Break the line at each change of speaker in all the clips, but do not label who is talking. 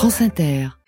France Inter.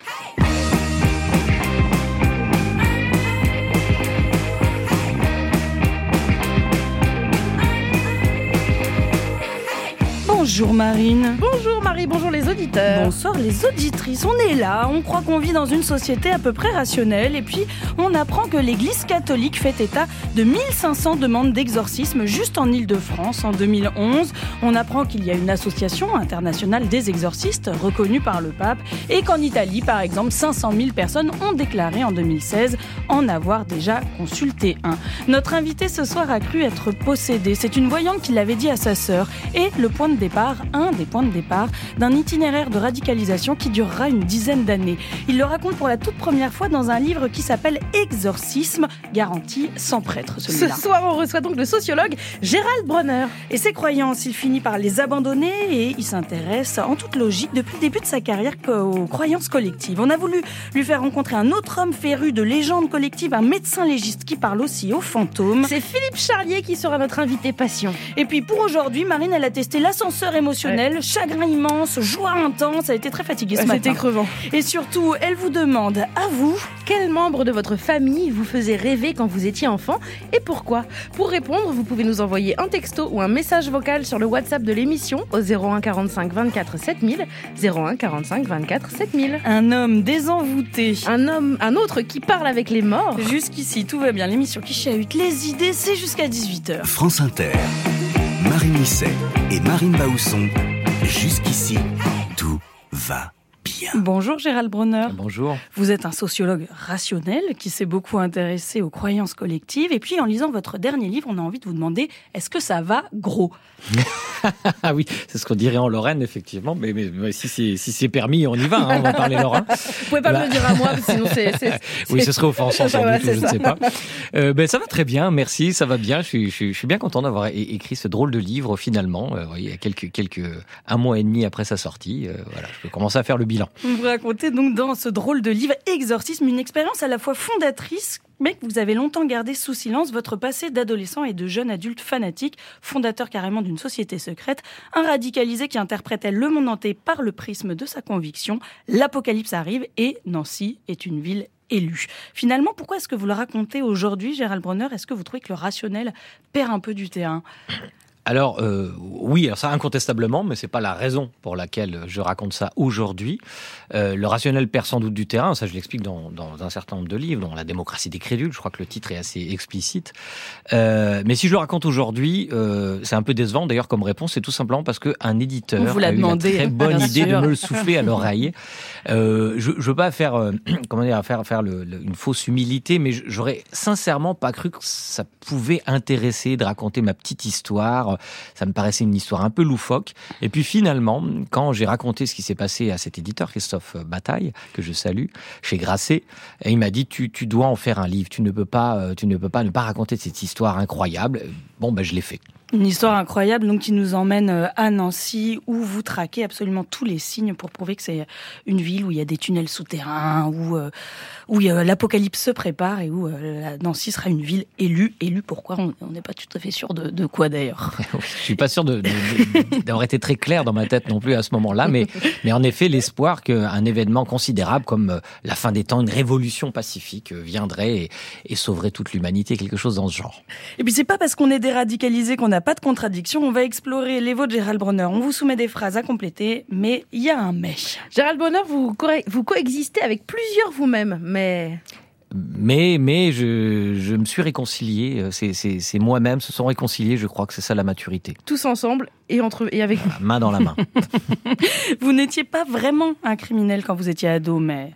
Bonjour Marine.
Bonjour Marie, bonjour les auditeurs.
Bonsoir les auditrices. On est là, on croit qu'on vit dans une société à peu près rationnelle et puis on apprend que l'Église catholique fait état de 1500 demandes d'exorcisme juste en Île-de-France en 2011. On apprend qu'il y a une association internationale des exorcistes reconnue par le pape et qu'en Italie par exemple 500 000 personnes ont déclaré en 2016 en avoir déjà consulté un. Notre invité ce soir a cru être possédé. C'est une voyante qui l'avait dit à sa sœur et le point de départ un des points de départ d'un itinéraire de radicalisation qui durera une dizaine d'années. Il le raconte pour la toute première fois dans un livre qui s'appelle Exorcisme, garantie sans prêtre.
Ce soir, on reçoit donc le sociologue Gérald Bronner.
Et ses croyances, il finit par les abandonner et il s'intéresse en toute logique depuis le début de sa carrière aux croyances collectives. On a voulu lui faire rencontrer un autre homme féru de légende collective, un médecin légiste qui parle aussi aux fantômes.
C'est Philippe Charlier qui sera notre invité passion.
Et puis pour aujourd'hui, Marine, elle a testé l'ascenseur émotionnel, chagrin immense, joie intense. Ça a été très fatigué ce matin.
C'était crevant.
Et surtout, elle vous demande, à vous,
quel membre de votre famille vous faisait rêver quand vous étiez enfant et pourquoi? Pour répondre, vous pouvez nous envoyer un texto ou un message vocal sur le WhatsApp de l'émission au 01 45 24 7000. 01 45 24 7000.
Un homme désenvoûté.
Un homme, un autre qui parle avec les morts.
Jusqu'ici, tout va bien. L'émission qui chahute les idées, c'est jusqu'à 18h.
France Inter. Marine Misset et Marine Bausson. Jusqu'ici, tout va
Bonjour Gérald Bronner.
Bonjour.
Vous êtes un sociologue rationnel qui s'est beaucoup intéressé aux croyances collectives. Et puis en lisant votre dernier livre, on a envie de vous demander est-ce que ça va gros?
Ah oui, c'est ce qu'on dirait en Lorraine, effectivement. Mais, mais, si c'est si permis, on y va. Hein, on va parler lorrain.
Vous pouvez pas me le dire à moi, sinon c'est.
oui, ce serait offensant sans doute, je ne sais pas. Euh, ben ça va très bien, merci, ça va bien. Je suis, je suis, bien content d'avoir écrit ce drôle de livre finalement. Euh, il y a quelques quelques un mois et demi après sa sortie, euh, voilà, je peux commencer à faire le bilan.
Vous racontez donc dans ce drôle de livre Exorcisme une expérience à la fois fondatrice mais vous avez longtemps gardé sous silence votre passé d'adolescent et de jeune adulte fanatique, fondateur carrément d'une société secrète, un radicalisé qui interprétait le monde entier par le prisme de sa conviction. L'apocalypse arrive et Nancy est une ville élue. Finalement, pourquoi est-ce que vous le racontez aujourd'hui, Gérald Bronner? Est-ce que vous trouvez que le rationnel perd un peu du terrain?
Alors euh, oui, alors ça incontestablement, mais c'est pas la raison pour laquelle je raconte ça aujourd'hui. Euh, le rationnel perd sans doute du terrain, ça je l'explique dans, dans, un certain nombre de livres, dans La démocratie des crédules, je crois que le titre est assez explicite. Euh, mais si je le raconte aujourd'hui, euh, c'est un peu décevant d'ailleurs comme réponse, c'est tout simplement parce qu'un éditeur
vous a eu
la très bonne idée de me le souffler à l'oreille. Euh, je, je veux pas faire, euh, comment dire, faire faire le, une fausse humilité, mais j'aurais sincèrement pas cru que ça pouvait intéresser de raconter ma petite histoire ça me paraissait une histoire un peu loufoque. Et puis finalement, quand j'ai raconté ce qui s'est passé à cet éditeur, Christophe Bataille, que je salue, chez Grasset, il m'a dit tu, tu dois en faire un livre. Tu ne peux pas, euh, tu ne peux pas ne pas raconter cette histoire incroyable. Bon, ben je l'ai fait.
Une histoire incroyable donc qui nous emmène euh, à Nancy où vous traquez absolument tous les signes pour prouver que c'est une ville où il y a des tunnels souterrains, où, euh, où l'apocalypse se prépare et où euh, Nancy sera une ville élue. Élue pourquoi? On n'est pas tout à fait sûr de, de quoi d'ailleurs.
Je suis pas sûr d'avoir été très clair dans ma tête non plus à ce moment-là, mais, mais en effet l'espoir qu'un événement considérable comme la fin des temps, une révolution pacifique viendrait et, et sauverait toute l'humanité, quelque chose dans ce genre.
Et puis c'est pas parce qu'on est déradicalisé qu'on a pas de contradiction. On va explorer les vôtres, Gérald Bronner. On vous soumet des phrases à compléter, mais il y a un mais.
Gérald Bronner, vous, vous coexistez avec plusieurs vous-même, mais
mais mais je, je me suis réconcilié. Euh, c'est moi-même se sont réconciliés. Je crois que c'est ça la maturité.
Tous ensemble et entre et avec
main dans la main.
vous n'étiez pas vraiment un criminel quand vous étiez ado, mais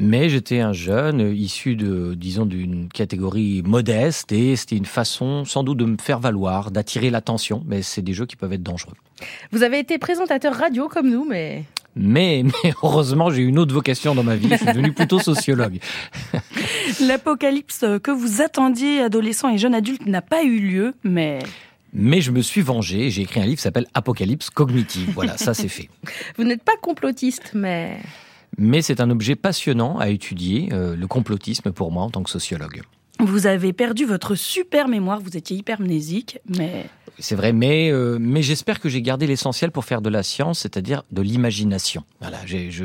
mais j'étais un jeune issu de, disons, d'une catégorie modeste et c'était une façon sans doute de me faire valoir, d'attirer l'attention. Mais c'est des jeux qui peuvent être dangereux.
Vous avez été présentateur radio comme nous, mais
mais, mais, heureusement, j'ai une autre vocation dans ma vie. Je suis devenu plutôt sociologue.
L'apocalypse que vous attendiez, adolescent et jeune adulte, n'a pas eu lieu, mais...
Mais je me suis vengé. J'ai écrit un livre qui s'appelle Apocalypse cognitive. Voilà, ça c'est fait.
Vous n'êtes pas complotiste, mais
mais c'est un objet passionnant à étudier, euh, le complotisme pour moi en tant que sociologue.
Vous avez perdu votre super mémoire, vous étiez hypermnésique, mais...
C'est vrai, mais, euh, mais j'espère que j'ai gardé l'essentiel pour faire de la science, c'est-à-dire de l'imagination. Voilà, je, je,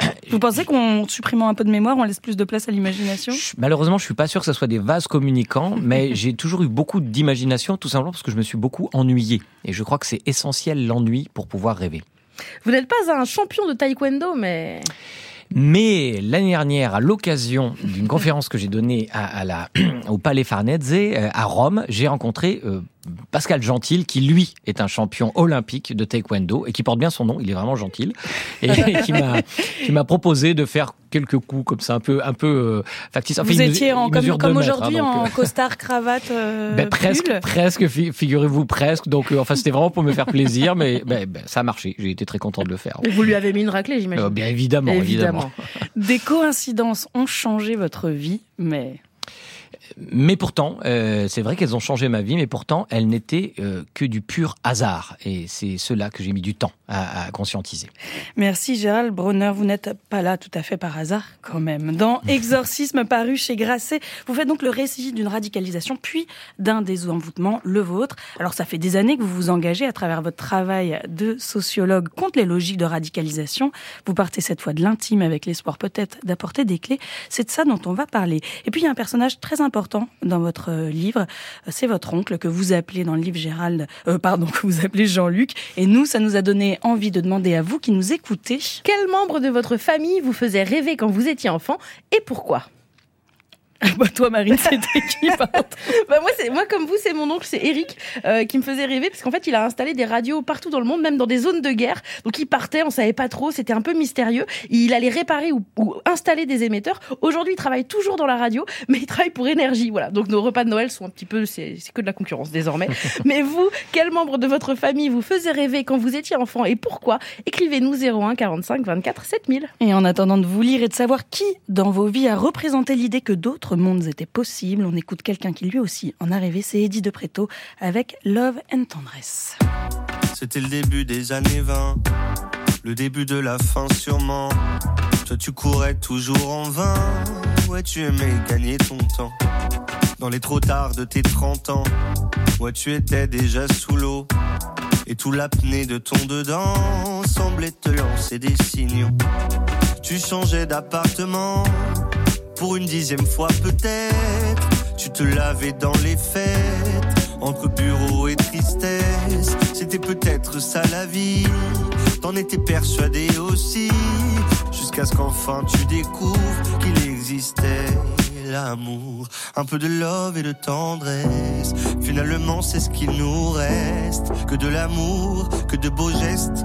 Vous pensez qu'en supprimant un peu de mémoire, on laisse plus de place à l'imagination?
Malheureusement, je suis pas sûr que ce soit des vases communicants, mais j'ai toujours eu beaucoup d'imagination, tout simplement parce que je me suis beaucoup ennuyé. Et je crois que c'est essentiel l'ennui pour pouvoir rêver.
Vous n'êtes pas un champion de taekwondo, mais...
Mais l'année dernière, à l'occasion d'une conférence que j'ai donnée au Palais Farnese euh, à Rome, j'ai rencontré euh, Pascal Gentil, qui lui est un champion olympique de taekwondo et qui porte bien son nom, il est vraiment gentil, et qui m'a proposé de faire quelques coups comme ça, un peu, un peu euh, factice.
Vous étiez en, comme, aujourd'hui hein, en euh, costard, cravate, euh,
ben, Presque, presque figurez-vous presque. Donc, enfin, c'était vraiment pour me faire plaisir, mais ben, ben, ça a marché. J'ai été très content de le faire.
Et vous lui avez mis une raclée, j'imagine.
bien évidemment, évidemment.
Des coïncidences ont changé votre vie, mais
mais pourtant, euh, c'est vrai qu'elles ont changé ma vie, mais pourtant, elles n'étaient euh, que du pur hasard. Et c'est cela que j'ai mis du temps à, à, conscientiser.
Merci Gérald Bronner, vous n'êtes pas là tout à fait par hasard quand même. Dans Exorcisme paru chez Grasset, vous faites donc le récit d'une radicalisation, puis d'un désenvoûtement, le vôtre. Alors ça fait des années que vous vous engagez à travers votre travail de sociologue contre les logiques de radicalisation. Vous partez cette fois de l'intime avec l'espoir peut-être d'apporter des clés. C'est de ça dont on va parler. Et puis il y a un personnage très important dans votre livre. C'est votre oncle que vous appelez dans le livre Gérald, euh, pardon, que vous appelez Jean-Luc. Et nous, ça nous a donné envie de demander à vous qui nous écoutez.
Quel membre de votre famille vous faisait rêver quand vous étiez enfant et pourquoi?
bah toi Marine, c'était qui bah
moi, c'est moi comme vous, c'est mon oncle, c'est Eric euh, qui me faisait rêver parce qu'en fait, il a installé des radios partout dans le monde, même dans des zones de guerre. Donc il partait, on savait pas trop, c'était un peu mystérieux. Il allait réparer ou, ou installer des émetteurs. Aujourd'hui, il travaille toujours dans la radio, mais il travaille pour énergie. Voilà. Donc nos repas de Noël sont un petit peu, c'est que de la concurrence désormais. mais vous, quel membre de votre famille vous faisait rêver quand vous étiez enfant et pourquoi? Écrivez-nous 01 45 24 7000.
Et en attendant de vous lire et de savoir qui dans vos vies a représenté l'idée que d'autres mondes étaient possibles. On écoute quelqu'un qui lui aussi en a rêvé, c'est Eddie de Preto avec Love and Tendresse.
C'était le début des années 20, le début de la fin sûrement. Toi tu courais toujours en vain, ouais tu aimais gagner ton temps. Dans les trop tard de tes 30 ans, ouais tu étais déjà sous l'eau. Et tout l'apnée de ton dedans semblait te lancer des signaux. Tu changeais d'appartement, pour une dixième fois peut-être. Tu te lavais dans les fêtes, entre bureau et tristesse. C'était peut-être ça la vie, t'en étais persuadé aussi. Jusqu'à ce qu'enfin tu découvres qu'il existait l'amour, un peu de love et de tendresse. Finalement, c'est ce qu'il nous reste, que de l'amour, que de beaux gestes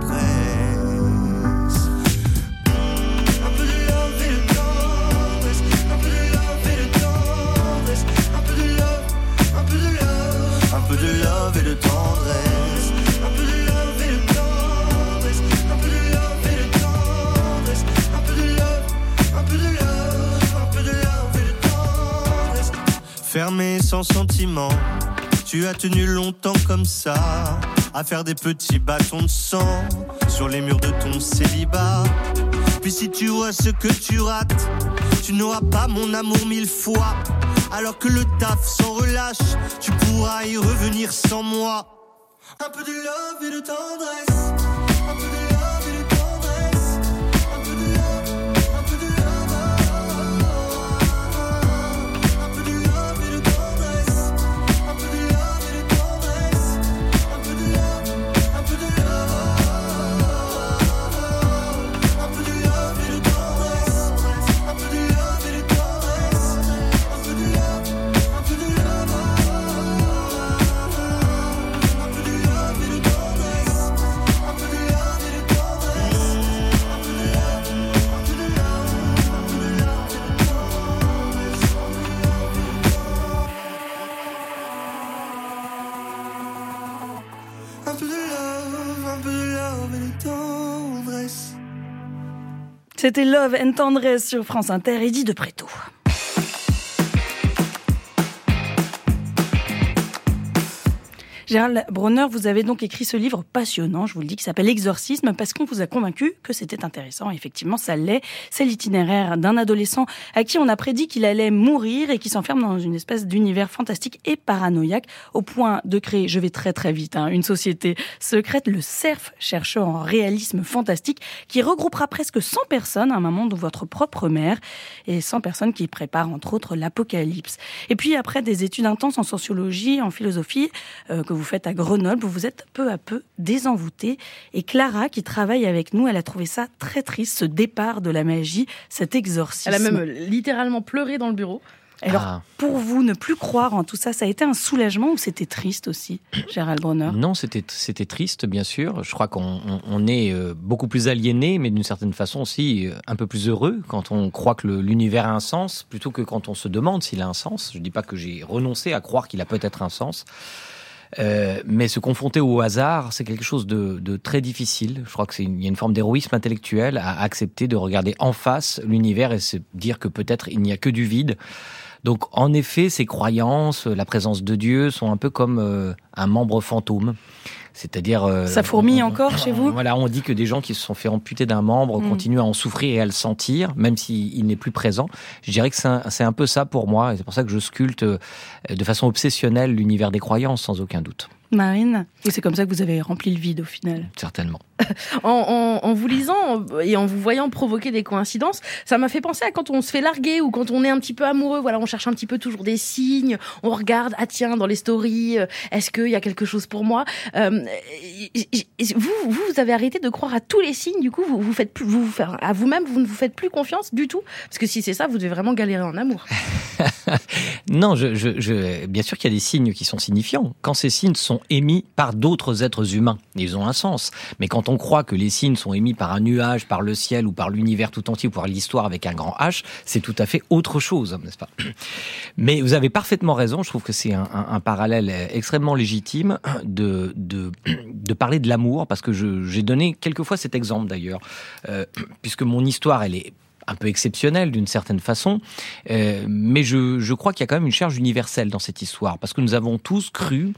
Fermé sans sentiment, tu as tenu longtemps comme ça, à faire des petits bâtons de sang sur les murs de ton célibat. Puis si tu vois ce que tu rates, tu n'auras pas mon amour mille fois. Alors que le taf s'en relâche, tu pourras y revenir sans moi. Un peu de love et de tendresse.
C'était Love and Tendresse sur France Inter, Eddie de Préto. Gérald Bronner, vous avez donc écrit ce livre passionnant, je vous le dis, qui s'appelle Exorcisme, parce qu'on vous a convaincu que c'était intéressant. Effectivement, ça l'est. C'est l'itinéraire d'un adolescent à qui on a prédit qu'il allait mourir et qui s'enferme dans une espèce d'univers fantastique et paranoïaque, au point de créer, je vais très très vite, hein, une société secrète, le CERF, chercheur en réalisme fantastique, qui regroupera presque 100 personnes à un moment de votre propre mère, et 100 personnes qui préparent entre autres l'apocalypse. Et puis après des études intenses en sociologie, en philosophie, euh, que vous faites à Grenoble, vous vous êtes peu à peu désenvoûté. Et Clara, qui travaille avec nous, elle a trouvé ça très triste, ce départ de la magie, cet exorcisme.
Elle a même littéralement pleuré dans le bureau.
Alors, ah. pour vous, ne plus croire en tout ça, ça a été un soulagement ou c'était triste aussi, Gérald Bronner?
Non, c'était c'était triste, bien sûr. Je crois qu'on est euh, beaucoup plus aliéné, mais d'une certaine façon aussi euh, un peu plus heureux quand on croit que l'univers a un sens, plutôt que quand on se demande s'il a un sens. Je ne dis pas que j'ai renoncé à croire qu'il a peut-être un sens. Euh, mais se confronter au hasard, c'est quelque chose de, de, très difficile. Je crois qu'il y a une forme d'héroïsme intellectuel à accepter de regarder en face l'univers et se dire que peut-être il n'y a que du vide. Donc en effet, ces croyances, la présence de Dieu sont un peu comme euh, un membre fantôme. C'est-à-dire. Euh,
ça fourmille encore chez vous
Voilà, on dit que des gens qui se sont fait amputer d'un membre mm. continuent à en souffrir et à le sentir, même s'il n'est plus présent. Je dirais que c'est un, peu ça pour moi, et c'est pour ça que je sculpte euh, de façon obsessionnelle l'univers des croyances, sans aucun doute.
Marine, et c'est comme ça que vous avez rempli le vide au final.
Certainement.
en, vous lisant et en vous voyant provoquer des coïncidences, ça m'a fait penser à quand on se fait larguer ou quand on est un petit peu amoureux. Voilà, on cherche un petit peu toujours des signes. On regarde, ah tiens, dans les stories, euh, est-ce qu'il y a quelque chose pour moi euh, vous, vous, avez arrêté de croire à tous les signes. Du coup, vous vous faites plus, vous, à vous-même, vous ne vous faites plus confiance du tout. Parce que si c'est ça, vous devez vraiment galérer en amour.
non, je, je, bien sûr qu'il y a des signes qui sont signifiants. Quand ces signes sont émis par d'autres êtres humains, ils ont un sens. Mais quand on croit que les signes sont émis par un nuage, par le ciel ou par l'univers tout entier ou par l'histoire avec un grand H, c'est tout à fait autre chose, n'est-ce pas? Mais vous avez parfaitement raison. Je trouve que c'est un, parallèle extrêmement légitime de, de, parler de l'amour, parce que j'ai donné quelquefois cet exemple d'ailleurs, euh, puisque mon histoire, elle est un peu exceptionnelle d'une certaine façon, euh, mais je, je crois qu'il y a quand même une charge universelle dans cette histoire, parce que nous avons tous cru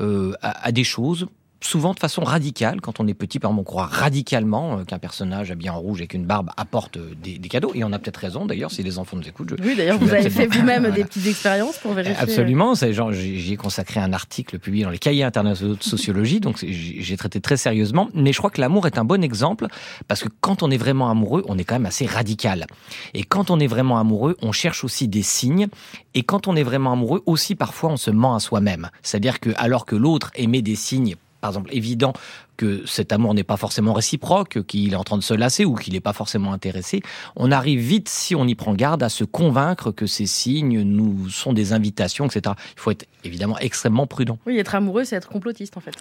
euh, à, des choses souvent de façon radicale. Quand on est petit, par exemple, on croit radicalement euh, qu'un personnage habillé en rouge et qu'une barbe apporte euh, des, cadeaux. Et on a peut-être raison, d'ailleurs, si les enfants nous écoutent.
oui, d'ailleurs, vous avez fait vous-même des petites expériences pour vérifier.
Absolument. J'y ai consacré un article publié dans les cahiers internationaux de sociologie, donc j'ai traité très sérieusement. Mais je crois que l'amour est un bon exemple, parce que quand on est vraiment amoureux, on est quand même assez radical. Et quand on est vraiment amoureux, on cherche aussi des signes. Et quand on est vraiment amoureux, aussi parfois, on se ment à soi-même. C'est-à-dire que alors que l'autre émet des signes par exemple évident que cet amour n'est pas forcément réciproque, qu'il est en train de se lasser ou qu'il n'est pas forcément intéressé, on arrive vite, si on y prend garde, à se convaincre que ces signes nous sont des invitations, etc. Il faut être évidemment extrêmement prudent.
Oui, être amoureux, c'est être complotiste en fait.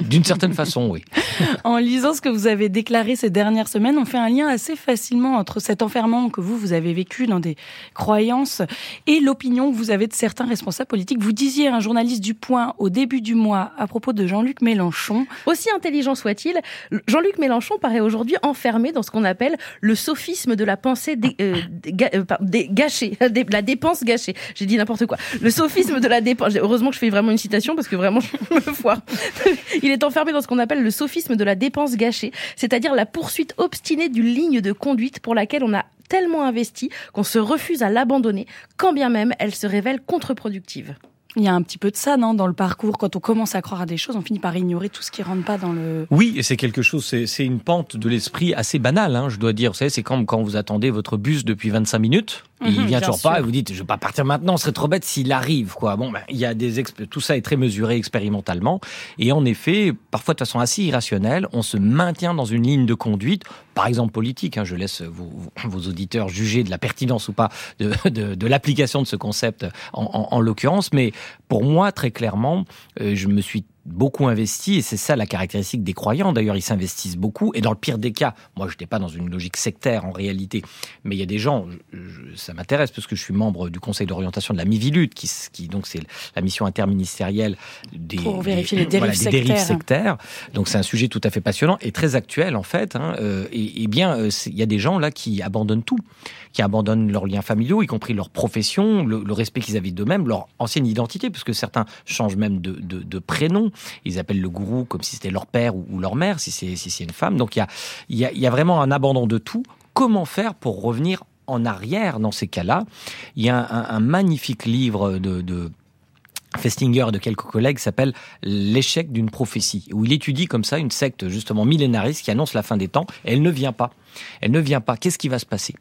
D'une certaine façon, oui.
en lisant ce que vous avez déclaré ces dernières semaines, on fait un lien assez facilement entre cet enfermement que vous, vous avez vécu dans des croyances et l'opinion que vous avez de certains responsables politiques. Vous disiez à un journaliste du Point au début du mois à propos de Jean-Luc Mélenchon.
Aussi intelligent soit-il, Jean-Luc Mélenchon paraît aujourd'hui enfermé dans ce qu'on appelle le sophisme de la pensée euh, euh, gâchée, la dépense gâchée. J'ai dit n'importe quoi. Le sophisme de la dépense. Heureusement que je fais vraiment une citation parce que vraiment je me foire. Il est enfermé dans ce qu'on appelle le sophisme de la dépense gâchée, c'est-à-dire la poursuite obstinée d'une ligne de conduite pour laquelle on a tellement investi qu'on se refuse à l'abandonner, quand bien même elle se révèle contre-productive.
Il y a un petit peu de ça, non, dans le parcours. Quand on commence à croire à des choses, on finit par ignorer tout ce qui rentre pas dans le.
Oui, et c'est quelque chose, c'est une pente de l'esprit assez banale, hein, je dois dire. Vous savez, c'est comme quand vous attendez votre bus depuis 25 minutes, il mhm, vient toujours pas, et vous dites, je vais pas partir maintenant, ce serait trop bête s'il arrive, quoi. Bon, ben, il y a des tout ça est très mesuré expérimentalement, et en effet, parfois de façon assez irrationnelle, on se maintient dans une ligne de conduite, par exemple politique. Hein, je laisse vos, vos, auditeurs juger de la pertinence ou pas de, l'application de ce concept en l'occurrence, mais pour moi, très clairement, euh, je me suis beaucoup investi et c'est ça la caractéristique des croyants. D'ailleurs, ils s'investissent beaucoup et dans le pire des cas, moi, je n'étais pas dans une logique sectaire en réalité, mais il y a des gens, ça m'intéresse parce que je suis membre du conseil d'orientation de la Mivilude, qui, qui donc c'est la mission interministérielle des,
Pour vérifier les dérives,
sectaires. Donc c'est un sujet tout à fait passionnant et très actuel en fait. Hein, euh, et, bien, euh, il y a des gens là qui abandonnent tout, qui abandonnent leurs liens familiaux, y compris leur profession, le, respect qu'ils avaient d'eux-mêmes, leur ancienne identité, puisque certains changent même de, de, de prénom. Ils appellent le gourou comme si c'était leur père ou, leur mère, si c'est si une femme. Donc il y a, y, y a vraiment un abandon de tout. Comment faire pour revenir en arrière dans ces cas-là? Il y a un, magnifique livre de, de Festinger de quelques collègues s'appelle L'échec d'une prophétie, où il étudie comme ça une secte justement millénariste qui annonce la fin des temps, et elle ne vient pas. Elle ne vient pas. Qu'est-ce qui va se passer?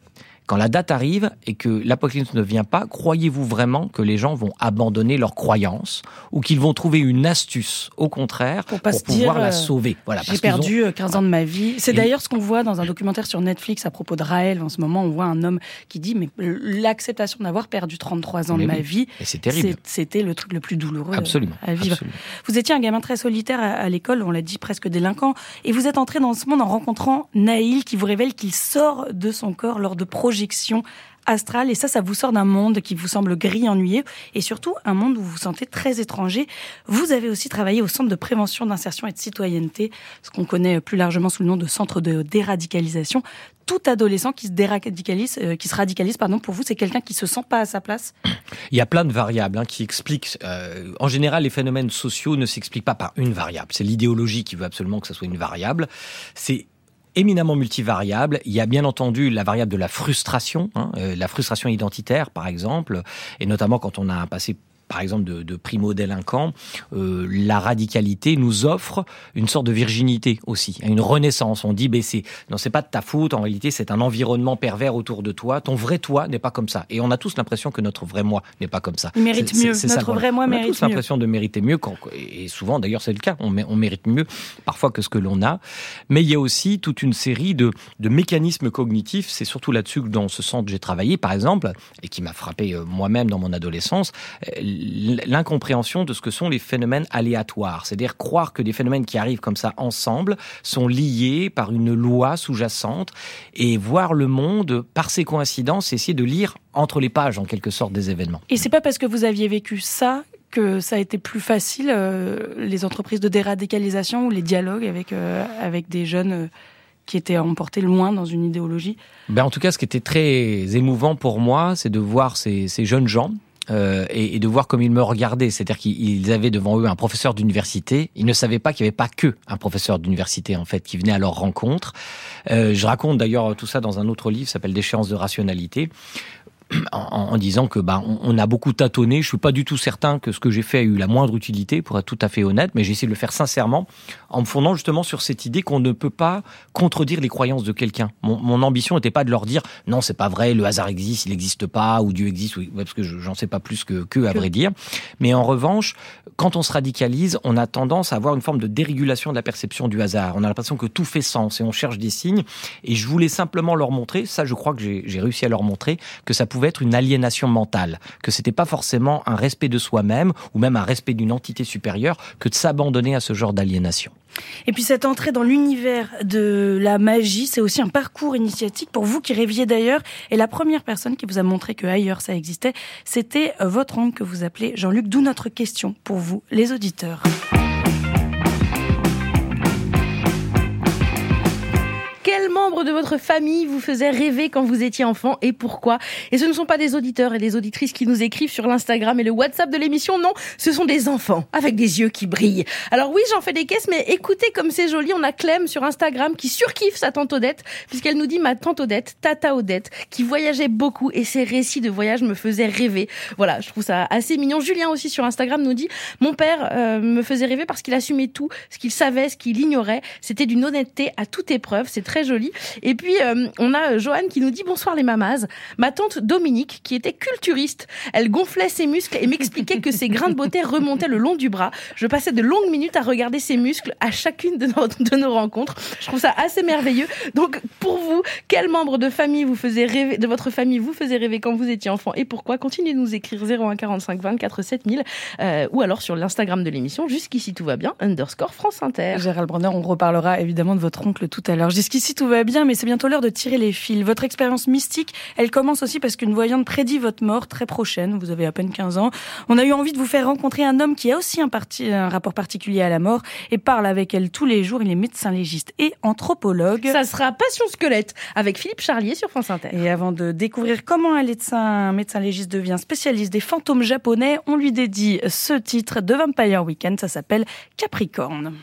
Quand la date arrive et que l'apocalypse ne vient pas, croyez-vous vraiment que les gens vont abandonner leurs croyances ou qu'ils vont trouver une astuce, au contraire, pour, pouvoir la euh, sauver?
Voilà, J'ai perdu 15 euh, ans de ma vie. C'est d'ailleurs ce qu'on voit dans un documentaire sur Netflix à propos de Raël. En ce moment, on voit un homme qui dit mais l'acceptation d'avoir perdu 33 ans de ma vie, c'était le truc le plus douloureux
absolument,
à vivre. Vous étiez un gamin très solitaire à, l'école, on l'a dit presque délinquant, et vous êtes entré dans ce monde en rencontrant Naïl qui vous révèle qu'il sort de son corps lors de projets astrale et ça, ça vous sort d'un monde qui vous semble gris, ennuyeux et surtout un monde où vous vous sentez très étranger. Vous avez aussi travaillé au Centre de prévention d'insertion et de citoyenneté, ce qu'on connaît plus largement sous le nom de Centre de déradicalisation. Tout adolescent qui se déradicalise, euh, qui se radicalise, pardon, pour vous, c'est quelqu'un qui se sent pas à sa place?
Il y a plein de variables hein, qui expliquent. Euh, en général, les phénomènes sociaux ne s'expliquent pas par une variable. C'est l'idéologie qui veut absolument que ce soit une variable. C'est éminemment multivariable. Il y a bien entendu la variable de la frustration, hein, euh, la frustration identitaire par exemple, et notamment quand on a un passé par exemple de, de primo-délinquants, euh, la radicalité nous offre une sorte de virginité aussi, une renaissance. On dit, ben c'est non, c'est pas de ta faute. En réalité, c'est un environnement pervers autour de toi. Ton vrai toi n'est pas comme ça. Et on a tous l'impression que notre vrai moi n'est pas comme ça.
Il mérite mieux. notre vrai moi mérite mieux. On a tous
l'impression de mériter mieux. Quand, et souvent, d'ailleurs, c'est le cas. On, on mérite mieux parfois que ce que l'on a. Mais il y a aussi toute une série de, de mécanismes cognitifs. C'est surtout là-dessus que dans ce centre j'ai travaillé, par exemple, et qui m'a frappé euh, moi-même dans mon adolescence euh, l'incompréhension de ce que sont les phénomènes aléatoires. C'est-à-dire croire que des phénomènes qui arrivent comme ça ensemble sont liés par une loi sous-jacente et voir le monde par ces coïncidences, essayer de lire entre les pages en quelque sorte des événements.
Et c'est pas parce que vous aviez vécu ça que ça a été plus facile, euh, les entreprises de déradicalisation ou les dialogues avec, euh, avec des jeunes euh, qui étaient emportés loin dans une idéologie?
Ben En tout cas, ce qui était très émouvant pour moi, c'est de voir ces, ces jeunes gens euh, et, et, de voir comme ils me regardaient. C'est-à-dire qu'ils avaient devant eux un professeur d'université. Ils ne savaient pas qu'il n'y avait pas que un professeur d'université en fait qui venait à leur rencontre. Euh, je raconte d'ailleurs tout ça dans un autre livre, s'appelle Déchéance de rationalité, en, disant que bah, on, a beaucoup tâtonné. Je suis pas du tout certain que ce que j'ai fait a eu la moindre utilité, pour être tout à fait honnête, mais j'ai essayé de le faire sincèrement, en me fondant justement sur cette idée qu'on ne peut pas contredire les croyances de quelqu'un. Mon, mon ambition n'était pas de leur dire non, c'est pas vrai, le hasard existe, il n'existe pas, ou Dieu existe, oui, parce que j'en sais pas plus que, que à vrai dire. Mais en revanche, quand on se radicalise, on a tendance à avoir une forme de dérégulation de la perception du hasard. On a l'impression que tout fait sens et on cherche des signes. Et je voulais simplement leur montrer, ça je crois que j'ai réussi à leur montrer, que ça pouvait pouvait être une aliénation mentale, que c'était pas forcément un respect de soi-même ou même un respect d'une entité supérieure que de s'abandonner à ce genre d'aliénation.
Et puis cette entrée dans l'univers de la magie, c'est aussi un parcours initiatique pour vous qui rêviez d'ailleurs. Et la première personne qui vous a montré que ailleurs ça existait, c'était votre oncle que vous appelez Jean-Luc. D'où notre question pour vous, les auditeurs.
Membre de votre famille vous faisait rêver quand vous étiez enfant et pourquoi? Et ce ne sont pas des auditeurs et des auditrices qui nous écrivent sur l'Instagram et le WhatsApp de l'émission, non, ce sont des enfants avec des yeux qui brillent. Alors oui, j'en fais des caisses, mais écoutez comme c'est joli, on a Clem sur Instagram qui surkiffe sa tante Odette, puisqu'elle nous dit ma tante Odette, Tata Odette, qui voyageait beaucoup et ses récits de voyage me faisaient rêver. Voilà, je trouve ça assez mignon. Julien aussi sur Instagram nous dit mon père euh, me faisait rêver parce qu'il assumait tout, ce qu'il savait, ce qu'il ignorait. C'était d'une honnêteté à toute épreuve. C'est très Et puis, euh, on a euh, Joanne qui nous dit bonsoir les mamas. Ma tante Dominique, qui était culturiste, elle gonflait ses muscles et m'expliquait que ses grains de beauté remontaient le long du bras. Je passais de longues minutes à regarder ses muscles à chacune de nos, rencontres. Je trouve ça assez merveilleux. Donc, pour vous, quel membre de famille vous faisait rêver, de votre famille vous faisait rêver quand vous étiez enfant et pourquoi? Continuez de nous écrire 0145 24 7000 euh, ou alors sur l'Instagram de l'émission. Jusqu'ici tout va bien, underscore France Inter.
Gérald Brenner, on reparlera évidemment de votre oncle tout à l'heure. Jusqu'ici tout va bien, mais c'est bientôt l'heure de tirer les fils. Votre expérience mystique, elle commence aussi parce qu'une voyante prédit votre mort très prochaine. Vous avez à peine 15 ans. On a eu envie de vous faire rencontrer un homme qui a aussi un, un rapport particulier à la mort et parle avec elle tous les jours. Il est médecin légiste et anthropologue.
Ça sera Passion Squelette avec Philippe Charlier sur France Inter.
Et avant de découvrir comment un médecin, médecin légiste devient spécialiste des fantômes japonais, on lui dédie ce titre de Vampire Weekend. Ça s'appelle Capricorne.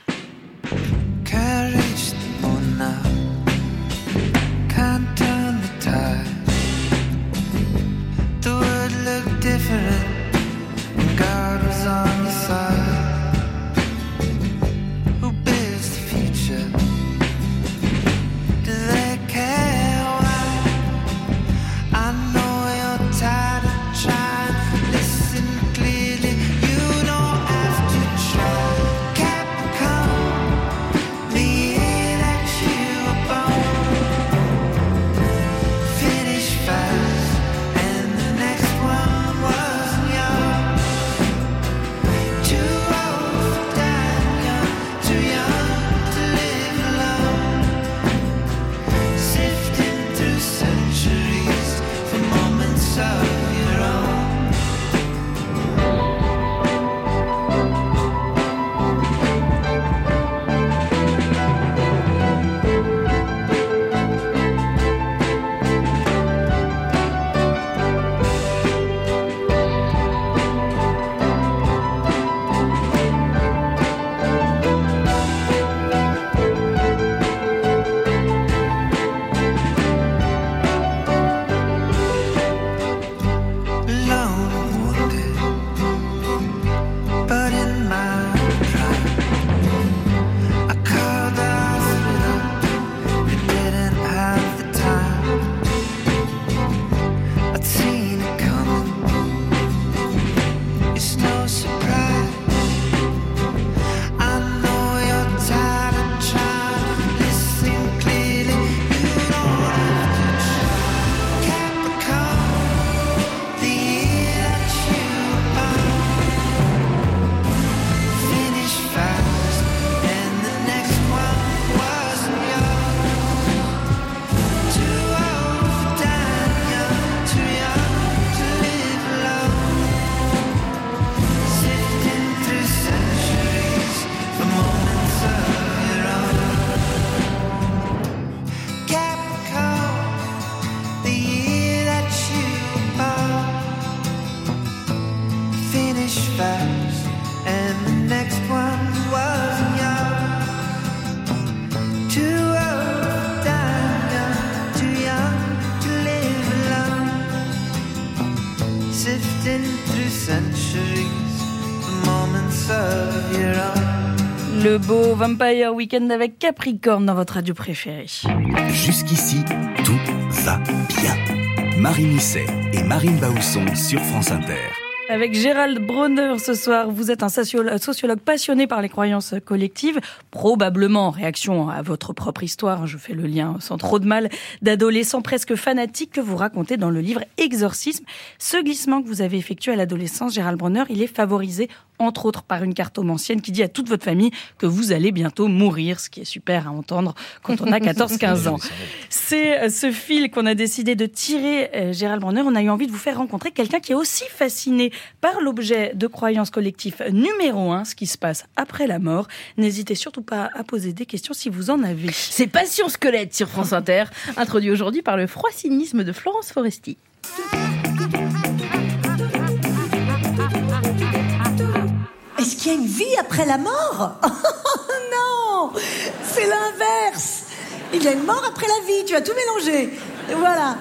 Le beau Vampire Weekend avec Capricorne dans votre radio préférée.
Jusqu'ici, tout va bien. Marie Misset et Marine Bausson sur France Inter.
Avec Gérald Bronner ce soir, vous êtes un sociologue passionné par les croyances collectives, probablement en réaction à votre propre histoire, je fais le lien sans trop de mal, d'adolescents presque fanatiques que vous racontez dans le livre Exorcisme. Ce glissement que vous avez effectué à l'adolescence, Gérald Bronner, il est favorisé entre autres par une cartomancienne qui dit à toute votre famille que vous allez bientôt mourir, ce qui est super à entendre quand on a 14-15 ans. C'est euh, ce fil qu'on a décidé de tirer, euh, Gérald Bronner. On a eu envie de vous faire rencontrer quelqu'un qui est aussi fasciné par l'objet de croyance collective numéro un, ce qui se passe après la mort. N'hésitez surtout pas à poser des questions si vous en avez.
C'est Passion Squelette sur France Inter, introduit aujourd'hui par le froid cynisme de Florence Foresti.
Est-ce qu'il y a une vie après la mort Non C'est l'inverse Il y a une mort après la vie, tu as tout mélangé. Voilà.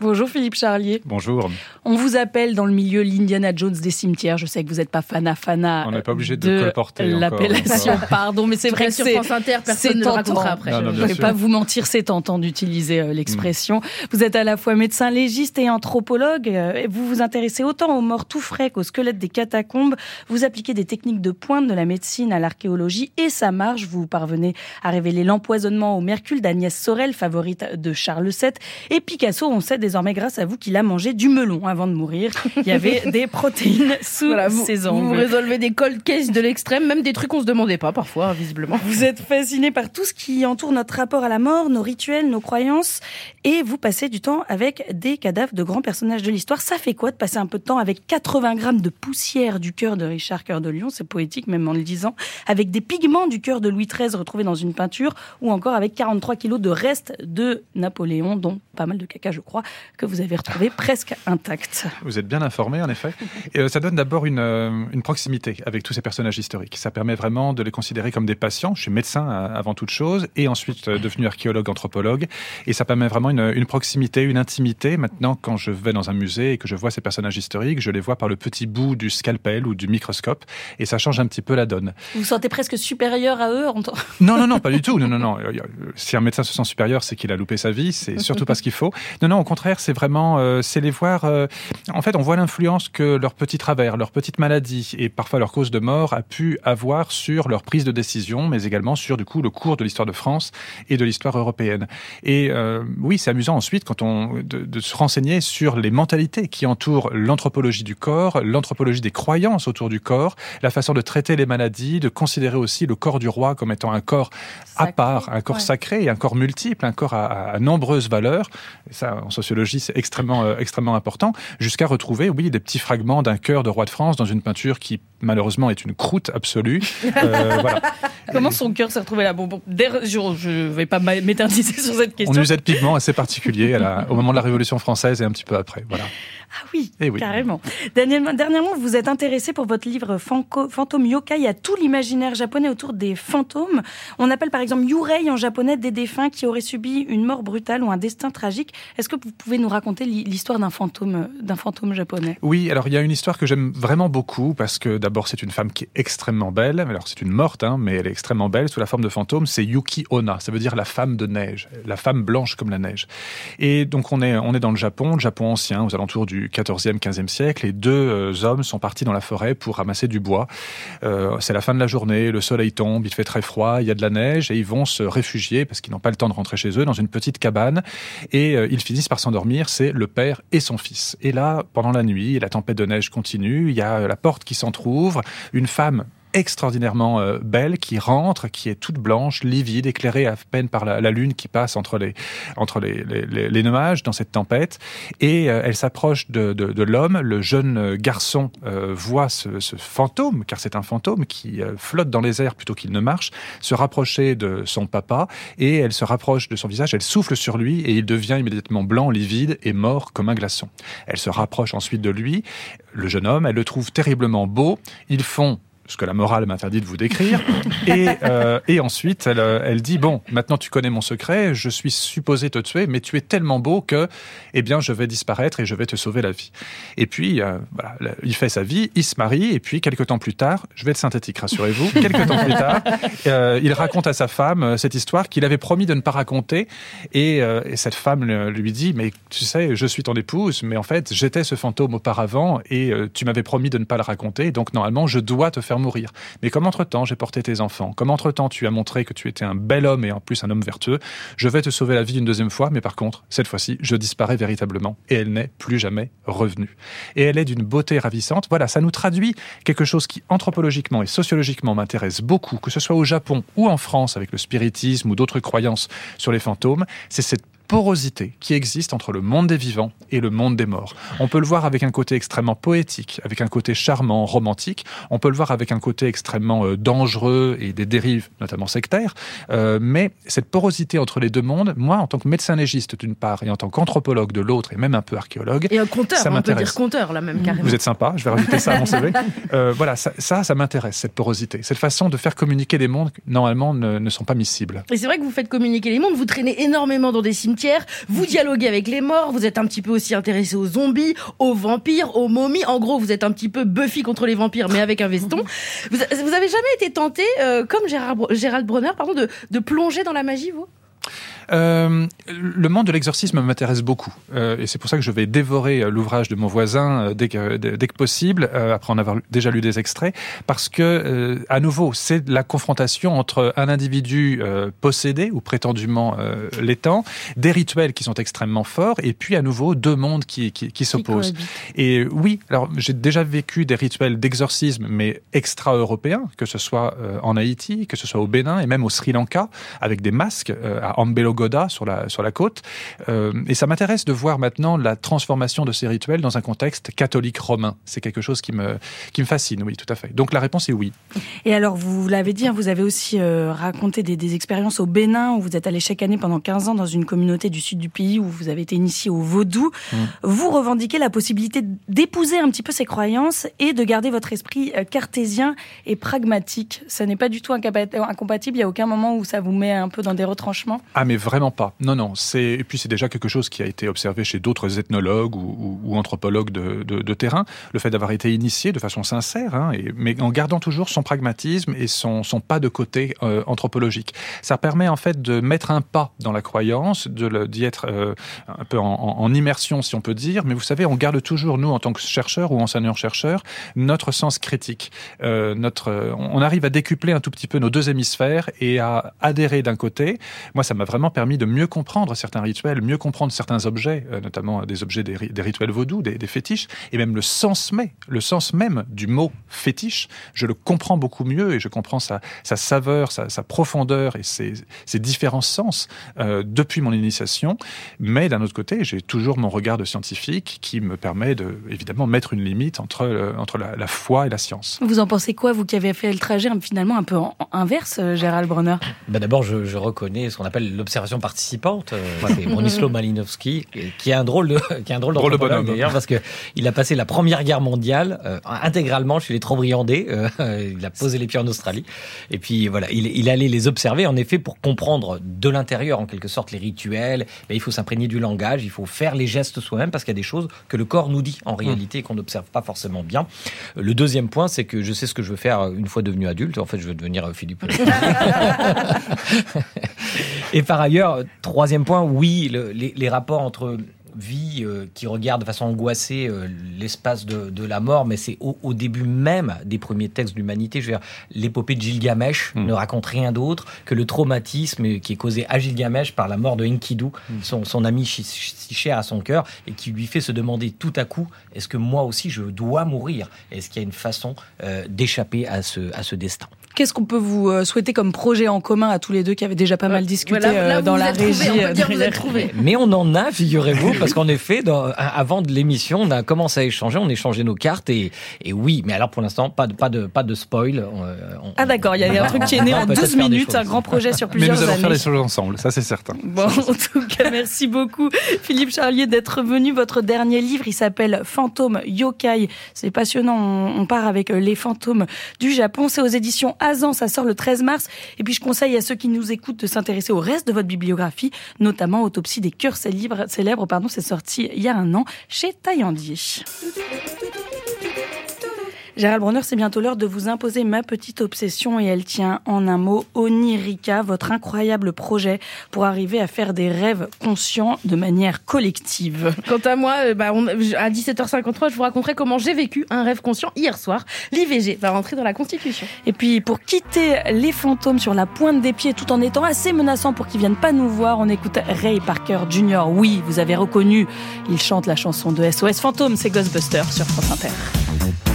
Bonjour Philippe Charlier.
Bonjour.
On vous appelle dans le milieu l'Indiana Jones des cimetières. Je sais que vous n'êtes pas fana fana.
On n'est pas obligé de, de colporter
l'appellation. Pardon, mais c'est vrai que
sur France Inter, personne ne le après.
je ne vais pas vous mentir, c'est tentant d'utiliser euh, l'expression. Vous êtes à la fois médecin légiste et anthropologue. Euh, vous vous intéressez autant aux morts tout frais qu'aux squelettes des catacombes. Vous appliquez des techniques de pointe de la médecine à l'archéologie et ça marche. Vous parvenez à révéler l'empoisonnement au mercure d'Agnès Sorel, favorite de Charles VII. Et Picasso, on sait désormais grâce à vous qu'il a mangé du melon avant de mourir, il y avait des protéines sous ses ongles.
Vous résolvez des cold cases de l'extrême, même des trucs qu'on se demandait pas parfois, visiblement.
Vous êtes fasciné par tout ce qui entoure notre rapport à la mort, nos rituels, nos croyances, et vous passez du temps avec des cadavres de grands personnages de l'histoire. Ça fait quoi de passer un peu de temps avec 80 grammes de poussière du cœur de Richard Cœur de Lion? C'est poétique même en le disant. Avec des pigments du cœur de Louis XIII retrouvés dans une peinture, ou encore avec 43 kilos de restes de Napoléon, dont pas mal de caca, je crois, que vous avez retrouvé presque intact.
Vous êtes bien informé, en effet. Et euh, ça donne d'abord une, euh, une, proximité avec tous ces personnages historiques. Ça permet vraiment de les considérer comme des patients. Je suis médecin euh, avant toute chose, et ensuite devenu archéologue, anthropologue. Et ça permet vraiment une, une, proximité, une intimité. Maintenant, quand je vais dans un musée et que je vois ces personnages historiques, je les vois par le petit bout du scalpel ou du microscope, et ça change un petit peu la donne.
Vous vous sentez presque supérieur à eux en
Non, non, non, pas du tout. Non, non, non. Si un médecin se sent supérieur, c'est qu'il a loupé sa vie. C'est surtout pas ce qu'il faut. Non, non, au contraire, c'est vraiment, euh, c'est les voir. Euh, en fait, on voit l'influence que leur petit travers, leur petite maladie et parfois leur cause de mort a pu avoir sur leur prise de décision, mais également sur du coup le cours de l'histoire de France et de l'histoire européenne. Et euh, oui, c'est amusant ensuite quand on de, de, se renseigner sur les mentalités qui entourent l'anthropologie du corps, l'anthropologie des croyances autour du corps, la façon de traiter les maladies, de considérer aussi le corps du roi comme étant un corps à part, un corps sacré, un corps multiple, un corps à, à nombreuses valeurs. Et ça, en sociologie, c'est extrêmement, euh, extrêmement important. Jusqu'à retrouver, oui, des petits fragments d'un cœur de roi de France dans une peinture qui malheureusement est une croûte absolue.
Euh, voilà. Comment son cœur s'est retrouvé là? Bon, bon je ne vais pas m'éterniser sur cette question.
On usait de pigments assez particuliers à la, au moment de la Révolution française et un petit peu après. Voilà.
Ah oui, eh oui. carrément. Dernièrement, vous êtes intéressé pour votre livre Fantôme Yokai à tout l'imaginaire japonais autour des fantômes. On appelle par exemple Yurei en japonais des défunts qui auraient subi une mort brutale ou un destin tragique. Est-ce que vous pouvez nous raconter l'histoire d'un fantôme, d'un fantôme japonais?
Oui, alors il y a une histoire que j'aime vraiment beaucoup parce que d'abord c'est une femme qui est extrêmement belle. Alors c'est une morte, hein, mais elle est extrêmement belle sous la forme de fantôme. C'est Yuki Onna, ça veut dire la femme de neige, la femme blanche comme la neige. Et donc on est on est dans le Japon, le Japon ancien, aux alentours du 14e, 15e siècle, et deux euh, hommes sont partis dans la forêt pour ramasser du bois. Euh, c'est la fin de la journée, le soleil tombe, il fait très froid, il y a de la neige, et ils vont se réfugier, parce qu'ils n'ont pas le temps de rentrer chez eux, dans une petite cabane, et euh, ils finissent par s'endormir, c'est le père et son fils. Et là, pendant la nuit, la tempête de neige continue, il y a la porte qui s'entr'ouvre, une femme extraordinairement euh, belle qui rentre, qui est toute blanche, livide, éclairée à peine par la, lune qui passe entre les entre les, les, les nuages dans cette tempête. Et euh, elle s'approche de, de, de l'homme. Le jeune garçon euh, voit ce, ce, fantôme, car c'est un fantôme qui flotte dans les airs plutôt qu'il ne marche, se rapprocher de son papa. Et elle se rapproche de son visage, elle souffle sur lui et il devient immédiatement blanc, livide et mort comme un glaçon. Elle se rapproche ensuite de lui, le jeune homme, elle le trouve terriblement beau. Ils font ce que la morale m'interdit de vous décrire. Et, euh, et ensuite, elle, euh, elle, dit bon, maintenant tu connais mon secret, je suis supposé te tuer, mais tu es tellement beau que, eh bien, je vais disparaître et je vais te sauver la vie. Et puis, euh, voilà, il fait sa vie, il se marie, et puis quelques temps plus tard, je vais être synthétique, rassurez-vous, quelques temps plus tard, euh, il raconte à sa femme cette histoire qu'il avait promis de ne pas raconter, et, et cette femme lui dit mais tu sais, je suis ton épouse, mais en fait, j'étais ce fantôme auparavant, et tu m'avais promis de ne pas le raconter, donc normalement, je dois te faire mourir. Mais comme entre-temps j'ai porté tes enfants, comme entre-temps tu as montré que tu étais un bel homme et en plus un homme vertueux, je vais te sauver la vie une deuxième fois, mais par contre, cette fois-ci, je disparais véritablement et elle n'est plus jamais revenue. Et elle est d'une beauté ravissante. Voilà, ça nous traduit quelque chose qui anthropologiquement et sociologiquement m'intéresse beaucoup, que ce soit au Japon ou en France avec le spiritisme ou d'autres croyances sur les fantômes, c'est cette porosité qui existe entre le monde des vivants et le monde des morts. On peut le voir avec un côté extrêmement poétique, avec un côté charmant, romantique. On peut le voir avec un côté extrêmement euh, dangereux et des dérives, notamment sectaires. Euh, mais cette porosité entre les deux mondes, moi, en tant que médecin légiste d'une part et en tant qu'anthropologue de l'autre et même un peu archéologue,
et un conteur, ça on peut dire conteur là même carrément.
Vous êtes sympa, je vais rajouter ça à mon CV. Euh, voilà, ça, ça, ça m'intéresse cette porosité, cette façon de faire communiquer des mondes qui normalement ne, ne sont pas miscibles.
Et c'est vrai que vous faites communiquer les mondes, vous traînez énormément dans des cimetières vous dialoguez avec les morts, vous êtes un petit peu aussi intéressé aux zombies, aux vampires, aux momies. En gros, vous êtes un petit peu Buffy contre les vampires, mais avec un veston. Vous, vous avez jamais été tenté, euh, comme Gérard, Gérald Bronner, pardon, de, de plonger dans la magie, vous?
Euh, le monde de l'exorcisme m'intéresse beaucoup. Euh, et c'est pour ça que je vais dévorer euh, l'ouvrage de mon voisin dès, que, dès que possible, après en avoir déjà lu des extraits, parce que, à nouveau, c'est la confrontation entre un individu possédé ou prétendument l'étant, des rituels qui sont extrêmement forts, et puis à nouveau deux mondes qui, qui, qui s'opposent. Et oui, alors j'ai déjà vécu des rituels d'exorcisme, mais extra-européens, que ce soit en Haïti, que ce soit au Bénin et même au Sri Lanka, avec des masques à Ambelogoda sur la, sur la côte. Euh, et ça m'intéresse de voir maintenant la transformation de ces rituels dans un contexte catholique romain. C'est quelque chose qui me, qui me fascine, oui, tout à fait. Donc la réponse est oui.
Et alors, vous l'avez dit, hein, vous avez aussi euh, raconté des, des, expériences au Bénin, où vous êtes allé chaque année pendant 15 ans dans une communauté du sud du pays, où vous avez été initié au vaudou. Mmh. Vous revendiquez la possibilité d'épouser un petit peu ces croyances et de garder votre esprit euh, cartésien et pragmatique. Ça n'est pas du tout incompatible, il n'y a aucun moment où ça vous met un peu dans des retranchements?
Ah mais vraiment pas. Non, non. Et puis c'est déjà quelque chose qui a été observé chez d'autres ethnologues ou, anthropologues de, terrain. Le fait d'avoir été initié de façon sincère, hein, mais en gardant toujours son pragmatisme et son, pas de côté euh, anthropologique. Ça permet en fait de mettre un pas dans la croyance, d'y être euh, un peu en, immersion, si on peut dire. Mais vous savez, on garde toujours nous, en tant que chercheurs ou enseignants-chercheurs, notre sens critique. Euh, notre, on arrive à décupler un tout petit peu nos deux hémisphères et à adhérer d'un côté. Moi, ça m'a vraiment permis de mieux comprendre certains rituels, mieux comprendre certains objets, euh, notamment des objets des, rituels vaudous, des, fétiches, et même le sens même, le sens même du mot fétiche, je le comprends beaucoup mieux et je comprends sa, saveur, sa, profondeur et ses, différents sens euh, depuis mon initiation. Mais d'un autre côté, j'ai toujours mon regard de scientifique qui me permet de, évidemment, mettre une limite entre, euh, entre la, foi et la science.
Vous en pensez quoi, vous qui avez fait le trajet finalement un peu inverse, Gérald Bronner?
Ben D'abord, je, je reconnais ce qu'on appelle l'observation participante. Euh, c'est Bronislaw Malinowski, qui est un drôle de, qui est un drôle,
drôle bonhomme
d'ailleurs, parce que il a passé la Première Guerre mondiale euh, intégralement chez les Trobriandais. Euh, il a posé les pieds en Australie, et puis voilà, il, il allait les observer. En effet, pour comprendre de l'intérieur, en quelque sorte, les rituels, il faut s'imprégner du langage, il faut faire les gestes soi-même, parce qu'il y a des choses que le corps nous dit en réalité et qu'on n'observe pas forcément bien. Le deuxième point, c'est que je sais ce que je veux faire une fois devenu adulte. En fait, je veux devenir Philippe. et par ailleurs, troisième point, oui, les, rapports entre vie euh, qui regarde de façon angoissée euh, l'espace de, la mort, mais c'est au, début même des premiers textes de l'humanité. Je veux dire, l'épopée de Gilgamesh hmm. ne raconte rien d'autre que le traumatisme qui est causé à Gilgamesh par la mort de Enkidu, hmm. son, ami si, cher à son cœur, et qui lui fait se demander tout à coup est-ce que moi aussi je dois mourir? Est-ce qu'il y a une façon euh, d'échapper à ce, à ce destin?
Qu'est-ce qu'on peut vous euh, souhaiter comme projet en commun à tous les deux qui avaient déjà pas mal discuté euh, dans la régie
Mais on en a, figurez-vous, parce qu'en effet, dans, avant de l'émission, on a commencé à échanger, on échangeait nos cartes et, et oui, mais alors pour l'instant, pas de, pas de, pas de spoil.
ah d'accord, il y a un truc qui est né en 12 minutes, un grand projet sur plusieurs années.
Mais nous allons faire les choses ensemble, ça c'est certain.
Bon, en tout cas, merci beaucoup Philippe Charlier d'être venu. Votre dernier livre, il s'appelle Fantôme Yokai. C'est passionnant, on, on part avec les fantômes du Japon. C'est aux éditions Azan, ça sort le 13 mars. Et puis je conseille à ceux qui nous écoutent de s'intéresser au reste de votre bibliographie, notamment Autopsie des cœurs célèbres. célèbres pardon, c'est sorti il y a un an chez Taillandier. Gérald Bronner, c'est bientôt l'heure de vous imposer ma petite obsession et elle tient en un mot Onirika, votre incroyable projet pour arriver à faire des rêves conscients de manière collective.
Quant à moi, euh, bah, à 17h53, je vous raconterai comment j'ai vécu un rêve conscient hier soir. L'IVG va rentrer dans la Constitution.
Et puis, pour quitter les fantômes sur la pointe des pieds tout en étant assez menaçant pour qu'ils viennent pas nous voir, on écoute Ray Parker Jr. Oui, vous avez reconnu, il chante la chanson de SOS Fantôme, c'est Ghostbusters sur France Inter.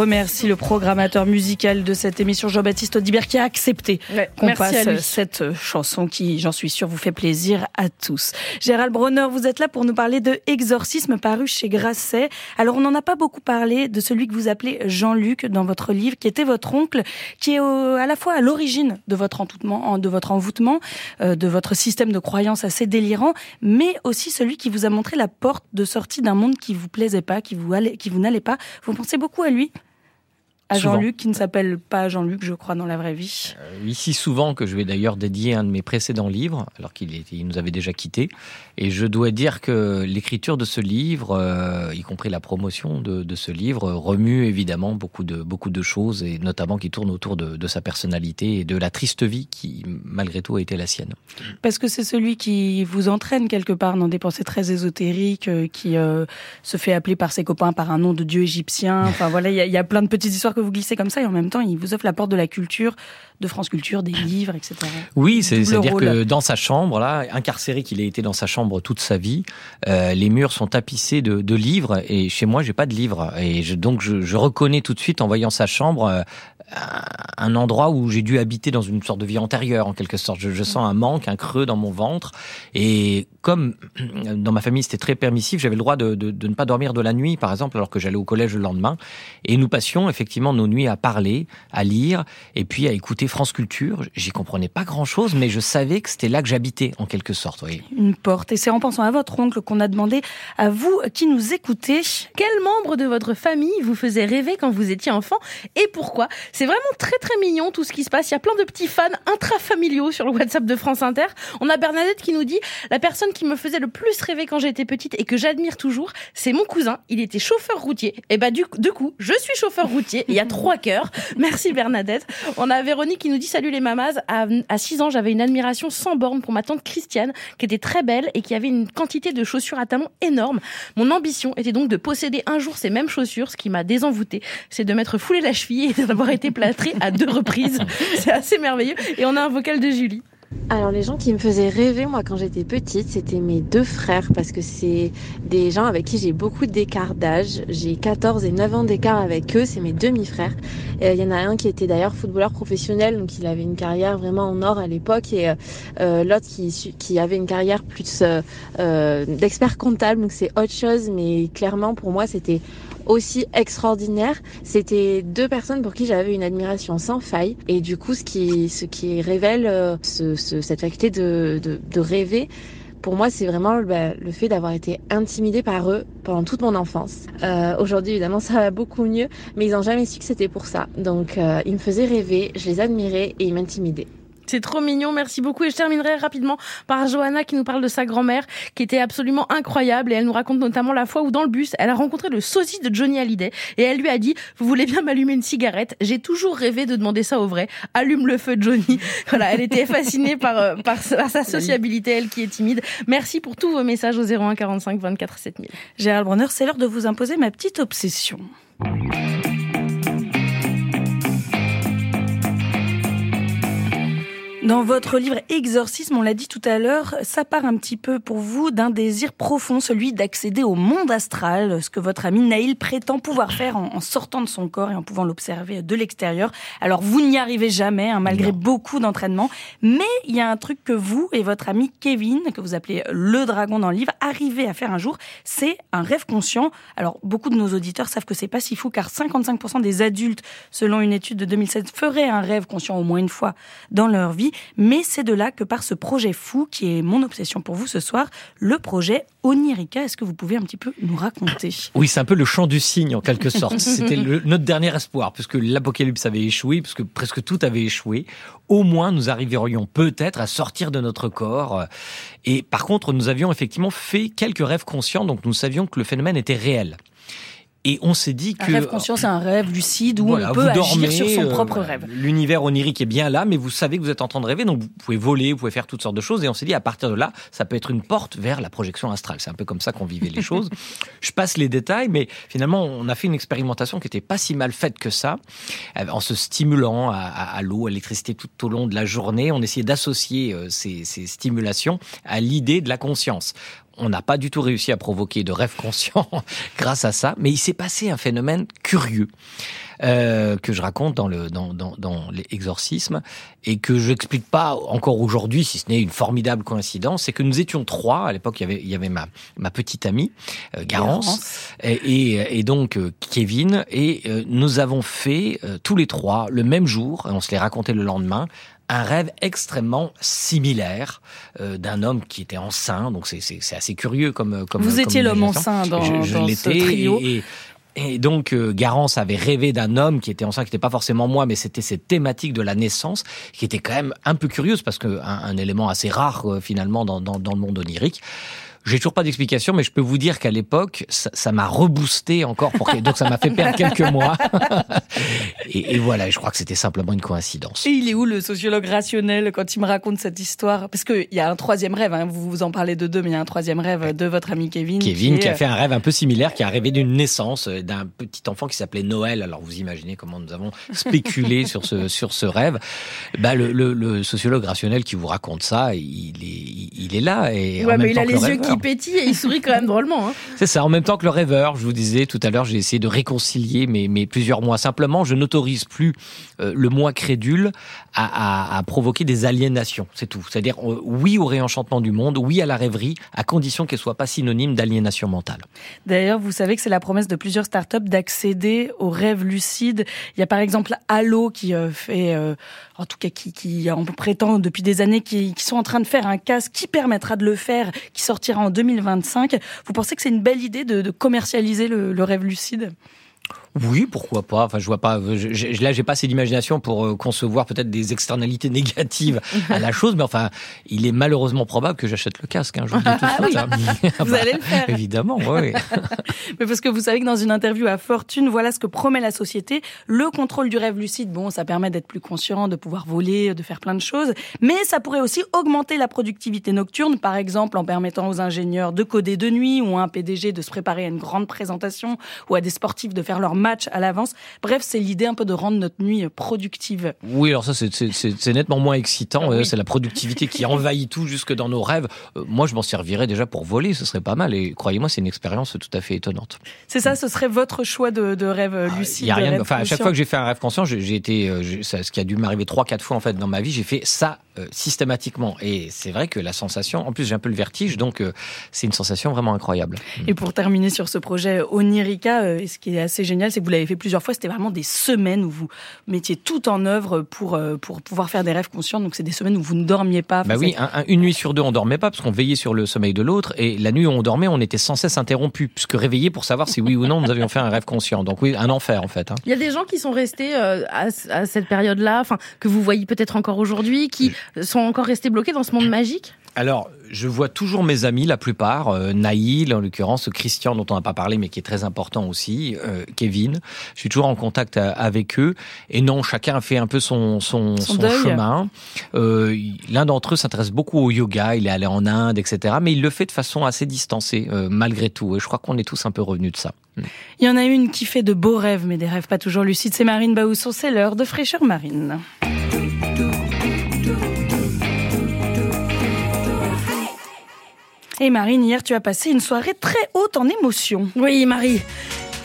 Remercie le programmateur musical de cette émission, Jean-Baptiste Audibert, qui a accepté qu'on passe
à lui.
cette chanson qui, j'en suis sûre, vous fait plaisir à tous. Gérald Bronner, vous êtes là pour nous parler de Exorcisme paru chez Grasset. Alors, on n'en a pas beaucoup parlé de celui que vous appelez Jean-Luc dans votre livre, qui était votre oncle, qui est au- à la fois à l'origine de votre envoûtement, de votre envoûtement, euh, de votre système de croyance assez délirant, mais aussi celui qui vous a montré la porte de sortie d'un monde qui vous plaisait pas, qui vous allait, qui vous n'allait pas. Vous pensez beaucoup à lui? À. Jean-Luc, qui ne s'appelle pas Jean-Luc, je crois, dans la vraie vie.
Euh, ici souvent que je vais d'ailleurs dédier un de mes précédents livres, alors qu'il il nous avait déjà quittés. Et je dois dire que l'écriture de ce livre, euh, y compris la promotion de, de ce livre, remue évidemment beaucoup de, beaucoup de choses, et notamment qui tournent autour de, de sa personnalité et de la triste vie qui, malgré tout, a été la sienne.
Parce que c'est celui qui vous entraîne quelque part dans des pensées très ésotériques, euh, qui euh, se fait appeler par ses copains par un nom de dieu égyptien. Enfin voilà, il y, a- il y a plein de petites histoires que vous glissez comme ça, et en même temps, il vous offre la porte de la culture, de France Culture, des livres, etc.
Oui, c'est-à-dire que dans sa chambre, là, incarcéré qu'il a été dans sa chambre toute sa vie, euh, les murs sont tapissés de, de livres et chez moi, j'ai pas de livres. Et je, donc, je, je reconnais tout de suite en voyant sa chambre euh, un- un endroit où j'ai dû habiter dans une sorte de vie antérieure, en quelque sorte. Je, je sens un manque, un creux dans mon ventre. Et comme dans ma famille, c'était très permissif, j'avais le droit de, de- de ne pas dormir de la nuit, par exemple, alors que j'allais au collège le lendemain. Et nous passions effectivement nos nuits à parler, à lire, et puis à écouter France Culture. J'y comprenais pas grand-chose, mais je savais que c'était là que j'habitais, en quelque sorte. Oui.
Une porte. Et c'est en pensant à votre oncle qu'on a demandé à vous qui nous écoutez.
Quel membre de votre famille vous faisait rêver quand vous étiez enfant et pourquoi C'est vraiment très très mignon tout ce qui se passe. Il y a plein de petits fans intrafamiliaux sur le WhatsApp de France Inter. On a Bernadette qui nous dit la personne qui me faisait le plus rêver quand j'étais petite et que j'admire toujours, c'est mon cousin. Il était chauffeur routier. Et bah du, coup, je suis chauffeur routier. Il y a trois cœurs. Merci Bernadette. On a Véronique qui nous dit salut les mamas. À, à 6 ans, j'avais une admiration sans borne pour ma tante Christiane qui était très belle et qui avait une quantité de chaussures à talons énorme. Mon ambition était donc de posséder un jour ces mêmes chaussures, ce qui m'a désenvoûtée. C'est de m'être foulé la cheville et d'avoir été plâtrée à deux reprises. C'est assez merveilleux. Et on a un vocal de Julie.
Alors les gens qui me faisaient rêver moi quand j'étais petite, c'était mes deux frères parce que c'est des gens avec qui j'ai beaucoup d'écart d'âge. J'ai 14 et 9 ans d'écart avec eux, c'est mes demi-frères. Euh, Il y en a un qui était d'ailleurs footballeur professionnel, donc il avait une carrière vraiment en or à l'époque et euh, euh, l'autre qui, avait une carrière plus d'expert comptable, donc c'est autre chose, mais clairement pour moi c'était aussi extraordinaire. C'était deux personnes pour qui j'avais une admiration sans faille. Et du coup, ce qui, ce qui révèle euh, ce, ce- cette faculté de, de, de rêver, pour moi, c'est vraiment bah, le fait d'avoir été intimidée par eux pendant toute mon enfance. Euh, Aujourd'hui, évidemment, ça va beaucoup mieux, mais ils n'ont jamais su que c'était pour ça. Donc, euh, ils me faisaient rêver, je les admirais et ils m'intimidaient.
C'est trop mignon, merci beaucoup. Et je terminerai rapidement par Johanna qui nous parle de sa grand-mère qui était absolument incroyable et elle nous raconte notamment la fois où dans le bus, elle a rencontré le sosie de Johnny Hallyday et elle lui a dit "Vous voulez bien m'allumer une cigarette? J'ai toujours rêvé de demander ça au vrai. Allume le feu Johnny." Voilà, elle était fascinée par euh, par, par sa sociabilité, elle qui est timide. Merci pour tous vos messages au 01 45 24 7000.
Gérald Bronner, c'est l'heure de vous imposer ma petite obsession. Dans votre livre Exorcisme, on l'a dit tout à l'heure, ça part un petit peu pour vous d'un désir profond, celui d'accéder au monde astral, ce que votre ami Naïl prétend pouvoir faire en, sortant de son corps et en pouvant l'observer de l'extérieur. Alors vous n'y arrivez jamais, hein, malgré beaucoup d'entraînement, mais il y a un truc que vous et votre ami Kevin, que vous appelez le dragon dans le livre, arrivez à faire un jour, c'est un rêve conscient. Alors beaucoup de nos auditeurs savent que c'est pas si fou, car 55% des adultes, selon une étude de 2007, feraient un rêve conscient au moins une fois dans leur vie. Mais c'est de là que par ce projet fou, qui est mon obsession pour vous ce soir, le projet Onirica. Est-ce que vous pouvez un petit peu nous raconter?
Oui, c'est un peu le chant du cygne en quelque sorte. C'était notre dernier espoir, puisque l'apocalypse avait échoué, puisque presque tout avait échoué. Au moins, nous arriverions peut-être à sortir de notre corps. Et par contre, nous avions effectivement fait quelques rêves conscients, donc nous savions que le phénomène était réel. Et on s'est dit que...
Un rêve conscient, c'est un rêve lucide où on peut agir sur son propre euh, rêve.
L'univers onirique est bien là, mais vous savez que vous êtes en train de rêver, donc vous pouvez voler, vous pouvez faire toutes sortes de choses. Et on s'est dit, à partir de là, ça peut être une porte vers la projection astrale. C'est un peu comme ça qu'on vivait les choses. Je passe les détails, mais finalement, on a fait une expérimentation qui n'était pas si mal faite que ça, euh, en se stimulant à, l'eau, à l'électricité tout au long de la journée. On essayait d'associer euh, ces, ces stimulations à l'idée de la conscience on n'a pas du tout réussi à provoquer de rêve conscient grâce à ça, mais il s'est passé un phénomène curieux. Euh, que je raconte dans le dans, dans, dans l'exorcisme et que je n'explique pas encore aujourd'hui, si ce n'est une formidable coïncidence, c'est que nous étions trois. À l'époque, il y avait il y avait ma ma petite amie euh, Garance et, et, donc euh, Kevin et euh, nous avons fait tous les trois le même jour. On se l'est raconté le lendemain un rêve extrêmement similaire euh, d'un homme qui était enceint. Donc c'est assez curieux comme comme.
Vous étiez l'homme enceint dans, je, dans ce trio.
Et, et donc euh, Garance avait rêvé d'un homme qui était enceint, qui n'était pas forcément moi, mais c'était cette thématique de la naissance qui était quand même un peu curieuse parce que un, élément assez rare euh, finalement dans, dans, dans le monde onirique. J'ai toujours pas d'explication, mais je peux vous dire qu'à l'époque, ça m'a reboosté encore. Pour... Donc ça m'a fait perdre quelques mois. et, et, voilà, je crois que c'était simplement une coïncidence.
Et il est où le sociologue rationnel quand il me raconte cette histoire? Parce qu'il y a un troisième rêve, hein. vous vous en parlez de deux, mais il y a un troisième rêve de votre ami Kevin.
Kevin qui, a fait un rêve un peu similaire, qui a rêvé d'une naissance euh, d'un petit enfant qui s'appelait Noël. Alors vous imaginez comment nous avons spéculé sur ce sur ce rêve. Bah le, le, le, sociologue rationnel qui vous raconte ça, il est il est là et
ouais, mais il a les yeux qui pétille et il sourit quand même drôlement. Hein.
C'est ça, en même temps que le rêveur, je vous disais tout à l'heure, j'ai essayé de réconcilier mes, mes plusieurs mois. Simplement, je n'autorise plus euh, le moi crédule à, à, à, provoquer des aliénations, c'est tout. C'est-à-dire euh, oui au réenchantement du monde, oui à la rêverie, à condition qu'elle soit pas synonyme d'aliénation mentale.
D'ailleurs, vous savez que c'est la promesse de plusieurs startups d'accéder aux rêves lucides. Il y a par exemple Allo qui euh, fait, en tout cas qui, qui en prétend depuis des années, qui sont en train de faire un casque qui permettra de le faire, qui sortira en 2025. Vous pensez que c'est une belle idée de, commercialiser le rêve lucide?
Oui, pourquoi pas. Enfin, je vois pas. Je, là, j'ai pas assez d'imagination pour euh, concevoir peut-être des externalités négatives à la chose, mais enfin, il est malheureusement probable que j'achète le casque. Hein, je vous dis tout de suite.
Hein. vous allez le faire.
Évidemment, oui.
mais parce que vous savez que dans une interview à Fortune, voilà ce que promet la société le contrôle du rêve lucide. Bon, ça permet d'être plus conscient, de pouvoir voler, de faire plein de choses, mais ça pourrait aussi augmenter la productivité nocturne, par exemple en permettant aux ingénieurs de coder de nuit ou à un PDG de se préparer à une grande présentation ou à des sportifs de faire leur match à l'avance. Bref, c'est l'idée un peu de rendre notre nuit productive.
Oui, alors ça, c'est nettement moins excitant. Ah c'est la productivité qui envahit tout jusque dans nos rêves. Euh, moi, je m'en servirais déjà pour voler, ce serait pas mal. Et croyez-moi, c'est une expérience tout à fait étonnante.
C'est ça, ce serait votre choix de, rêve ah, lucide.
y a rien. Enfin, à chaque fois que j'ai fait un rêve conscient, j'ai été, euh, ce qui a dû m'arriver trois, quatre fois en fait dans ma vie, j'ai fait ça euh, systématiquement. Et c'est vrai que la sensation, en plus j'ai un peu le vertige, donc c'est une sensation vraiment incroyable.
Et pour terminer sur ce projet Onirica, ce qui est assez génial, c'est que vous l'avez fait plusieurs fois. C'était vraiment des semaines où vous mettiez tout en œuvre pour, euh, pour pouvoir faire des rêves conscients. Donc, c'est des semaines où vous ne dormiez pas.
Bah oui, une nuit sur deux, on dormait pas parce qu'on veillait sur le sommeil de l'autre. Et la nuit où on dormait, on était sans cesse interrompu, puisque réveillé pour savoir si oui ou non nous avions fait un rêve conscient. Donc, oui, un enfer, en fait. Hein.
Il y a des gens qui sont restés euh, à, cette période-là, enfin, que vous voyez peut-être encore aujourd'hui, qui sont encore restés bloqués dans ce monde magique?
Alors, je vois toujours mes amis, la plupart, euh, Naïl, en l'occurrence, Christian, dont on n'a pas parlé, mais qui est très important aussi, euh, Kevin. Je suis toujours en contact euh, avec eux. Et non, chacun a fait un peu son, son, son, chemin. Euh, L'un d'entre eux s'intéresse beaucoup au yoga, il est allé en Inde, etc. Mais il le fait de façon assez distancée, euh, malgré tout. Et je crois qu'on est tous un peu revenus de ça.
Il y en a une qui fait de beaux rêves, mais des rêves pas toujours lucides. C'est Marine Baousson, c'est l'heure de fraîcheur marine. Et Marine, hier, tu as passé une soirée très haute en émotions.
Oui, Marie.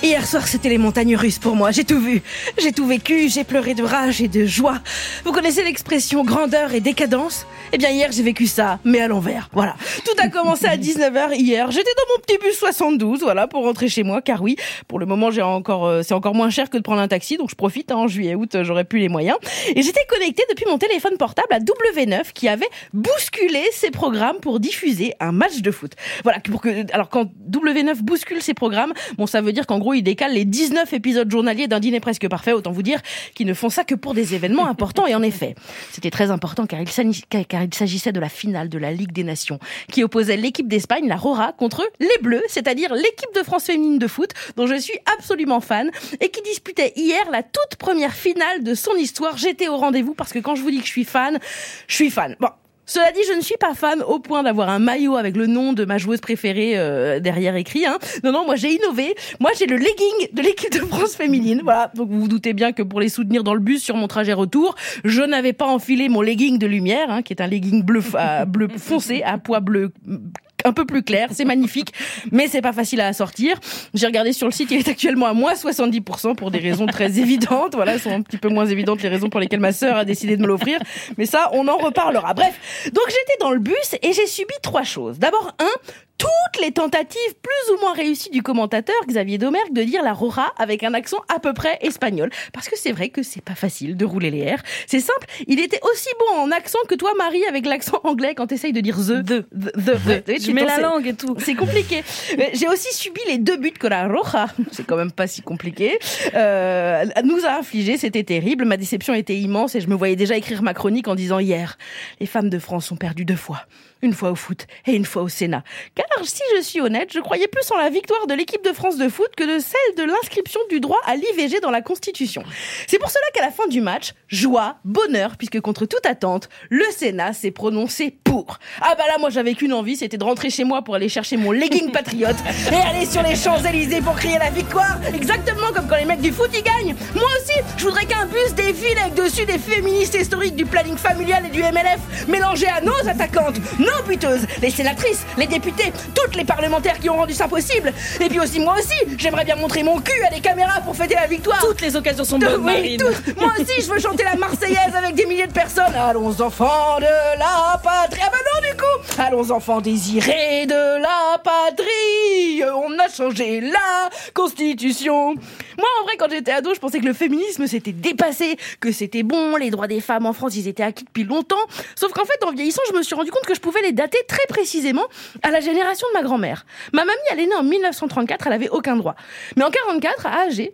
Hier soir, c'était les montagnes russes pour moi. J'ai tout vu. J'ai tout vécu. J'ai pleuré de rage et de joie. Vous connaissez l'expression grandeur et décadence? Eh bien, hier, j'ai vécu ça, mais à l'envers. Voilà. Tout a commencé à 19h hier. J'étais dans mon petit bus 72, voilà, pour rentrer chez moi, car oui, pour le moment, j'ai encore, euh, c'est encore moins cher que de prendre un taxi, donc je profite. hein, en juillet, août, euh, j'aurais plus les moyens. Et j'étais connectée depuis mon téléphone portable à W9, qui avait bousculé ses programmes pour diffuser un match de foot. Voilà. Pour que, alors quand W9 bouscule ses programmes, bon, ça veut dire qu'en gros, il décale les 19 épisodes journaliers d'un dîner presque parfait. Autant vous dire qu'ils ne font ça que pour des événements importants. Et en effet, c'était très important car il s'agissait de la finale de la Ligue des Nations qui opposait l'équipe d'Espagne, la Rora, contre les Bleus, c'est-à-dire l'équipe de France féminine de foot dont je suis absolument fan et qui disputait hier la toute première finale de son histoire. J'étais au rendez-vous parce que quand je vous dis que je suis fan, je suis fan. Bon. Cela dit, je ne suis pas fan au point d'avoir un maillot avec le nom de ma joueuse préférée euh, derrière écrit. Hein. Non, non, moi j'ai innové. Moi j'ai le legging de l'équipe de France féminine. Voilà, donc vous vous doutez bien que pour les soutenir dans le bus sur mon trajet retour, je n'avais pas enfilé mon legging de lumière, hein, qui est un legging bleu, à- bleu foncé à pois bleu un peu plus clair, c'est magnifique, mais c'est pas facile à assortir. J'ai regardé sur le site, il est actuellement à moins 70% pour des raisons très évidentes. Voilà, sont un petit peu moins évidentes les raisons pour lesquelles ma sœur a décidé de me l'offrir, mais ça, on en reparlera. Bref, donc j'étais dans le bus et j'ai subi trois choses. D'abord, un, toutes les tentatives plus ou moins réussies du commentateur Xavier Domergue de dire la Rora avec un accent à peu près espagnol. Parce que c'est vrai que c'est pas facile de rouler les R. C'est simple, il était aussi bon en accent que toi, Marie, avec l'accent anglais quand t'essayes de dire the.
The.
The. the, the.
Je mets la langue et tout.
c'est compliqué. Euh, J'ai aussi subi les deux buts que la Roja, c'est quand même pas si compliqué, euh, nous a infligé. C'était terrible. Ma déception était immense et je me voyais déjà écrire ma chronique en disant hier, les femmes de France ont perdu deux fois. Une fois au foot et une fois au Sénat. Car si je suis honnête, je croyais plus en la victoire de l'équipe de France de foot que de celle de l'inscription du droit à l'IVG dans la Constitution. C'est pour cela qu'à la fin du match, joie, bonheur, puisque contre toute attente, le Sénat s'est prononcé pour. Ah bah là, moi j'avais qu'une envie, c'était de rentrer chez moi pour aller chercher mon legging patriote et aller sur les Champs-Élysées pour crier la victoire, exactement comme quand les mecs du foot y gagnent. Moi aussi, je voudrais qu'un bus défile avec dessus des féministes historiques du planning familial et du MLF mélangés à nos attaquantes, nos buteuses, les sénatrices, les députés, toutes les parlementaires qui ont rendu ça possible. Et puis aussi, moi aussi, j'aimerais bien montrer mon cul à des caméras pour fêter la victoire.
Toutes les occasions sont bonnes,
Oui,
Marine.
Moi aussi, je veux chanter la Marseillaise avec des milliers de personnes. Allons enfants de la patrie. Ah bah non, du coup. Allons enfants désirés de la patrie. On a changé la constitution. Moi, en vrai, quand j'étais ado, je pensais que le féminisme s'était dépassé, que c'était bon, les droits des femmes en France, ils étaient acquis depuis longtemps. Sauf qu'en fait, en vieillissant, je me suis rendu compte que je pouvais les dater très précisément à la génération de ma grand-mère. Ma mamie, elle est née en 1934, elle avait aucun droit. Mais en 44, à Alger,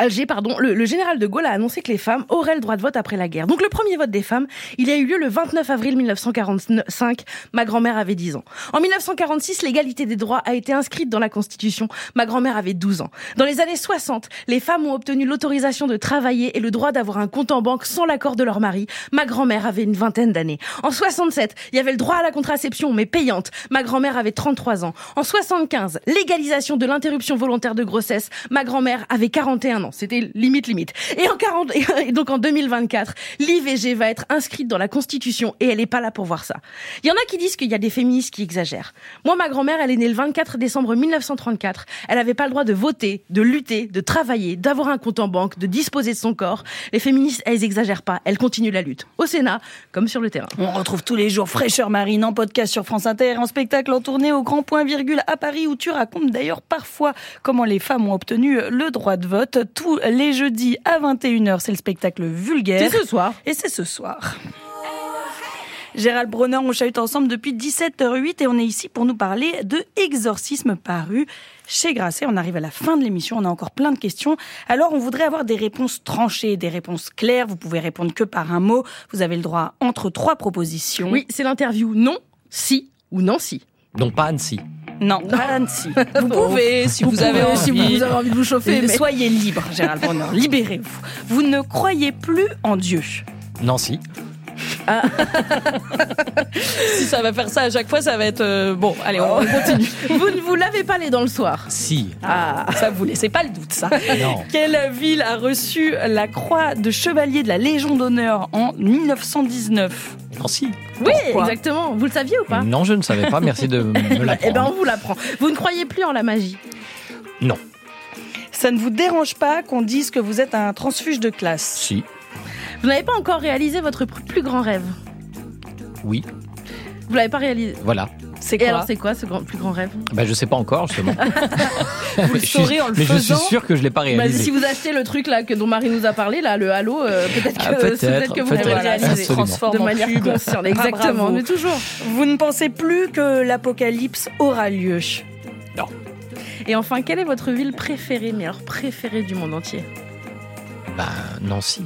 Alger, pardon, le, général de Gaulle a annoncé que les femmes auraient le droit de vote après la guerre. Donc le premier vote des femmes, il a eu lieu le 29 avril 1945. Ma grand-mère avait 10 ans. En 1946, l'égalité des droits a été inscrite dans la Constitution. Ma grand-mère avait 12 ans. Dans les années 60, les femmes ont obtenu l'autorisation de travailler et le droit d'avoir un compte en banque sans l'accord de leur mari. Ma grand-mère avait une vingtaine d'années. En 67, il y avait le droit à la contraception, mais payante. Ma grand-mère avait 33 ans. En 75, légalisation de l'interruption volontaire de grossesse. Ma grand-mère avait 41 ans. C'était limite, limite. Et en 40, et donc en 2024, l'IVG va être inscrite dans la Constitution et elle est pas là pour voir ça. Il y en a qui disent qu'il y a des féministes qui exagèrent. Moi, ma grand-mère, elle est née le 24 décembre 1934. Elle avait pas le droit de voter, de lutter, de travailler, d'avoir un compte en banque, de disposer de son corps. Les féministes, elles exagèrent pas. Elles continuent la lutte. Au Sénat, comme sur le terrain.
On retrouve tous les jours Fraîcheur Marine en podcast sur France Inter, en spectacle en tournée au Grand Point Virgule à Paris où tu racontes d'ailleurs parfois comment les femmes ont obtenu le droit de vote. Tous les jeudis à 21h, c'est le spectacle vulgaire.
C'est ce soir.
Et c'est ce soir. Gérald Bronner, on chahute ensemble depuis 17h08 et on est ici pour nous parler de Exorcisme paru chez Grasset. On arrive à la fin de l'émission, on a encore plein de questions. Alors on voudrait avoir des réponses tranchées, des réponses claires. Vous pouvez répondre que par un mot. Vous avez le droit entre trois propositions.
Oui, c'est l'interview non, si ou Nancy.
Donc pas Annecy.
Non, pas Annecy. Vous pouvez, si vous,
Vous
avez
pouvez,
envie.
si vous avez envie de vous chauffer, mais-
Soyez libre, Gérald Bronner. Libérez-vous. Vous ne croyez plus en Dieu.
Nancy.
Ah. si ça va faire ça à chaque fois, ça va être euh, bon. Allez, on continue.
vous ne vous lavez pas les dents le soir
Si.
Ah, ça vous laissez pas le doute, ça.
Non.
Quelle ville a reçu la croix de chevalier de la Légion d'honneur en 1919
Nancy.
Oui,
Pourquoi
exactement. Vous le saviez ou pas
Non, je ne savais pas. Merci de me
Eh ben, on
l'apprendre.
vous l'apprend. Vous ne croyez plus en la magie
Non.
Ça ne vous dérange pas qu'on dise que vous êtes un transfuge de classe
Si.
Vous n'avez pas encore réalisé votre plus grand rêve
Oui.
Vous l'avez pas réalisé
Voilà.
C'est
Et
quoi
alors, c'est quoi ce grand- plus grand rêve
Bah, je sais pas encore, justement.
Vous le
Je suis-
saurez en le
Mais je suis
faisant.
sûr que je l'ai pas
Bah,
réalisé.
si vous achetez le truc là que dont Marie nous a parlé, là, le halo, euh, peut-être que,
Ah, peut-être,
peut-être que vous l'avez réalisé.
transforme
De
en
manière consciente,
Ah,
exactement, mais toujours.
Vous ne pensez plus que l'apocalypse aura lieu
Et enfin, quelle est votre ville préférée, mais alors préférée du monde entier?
Bah, Nancy.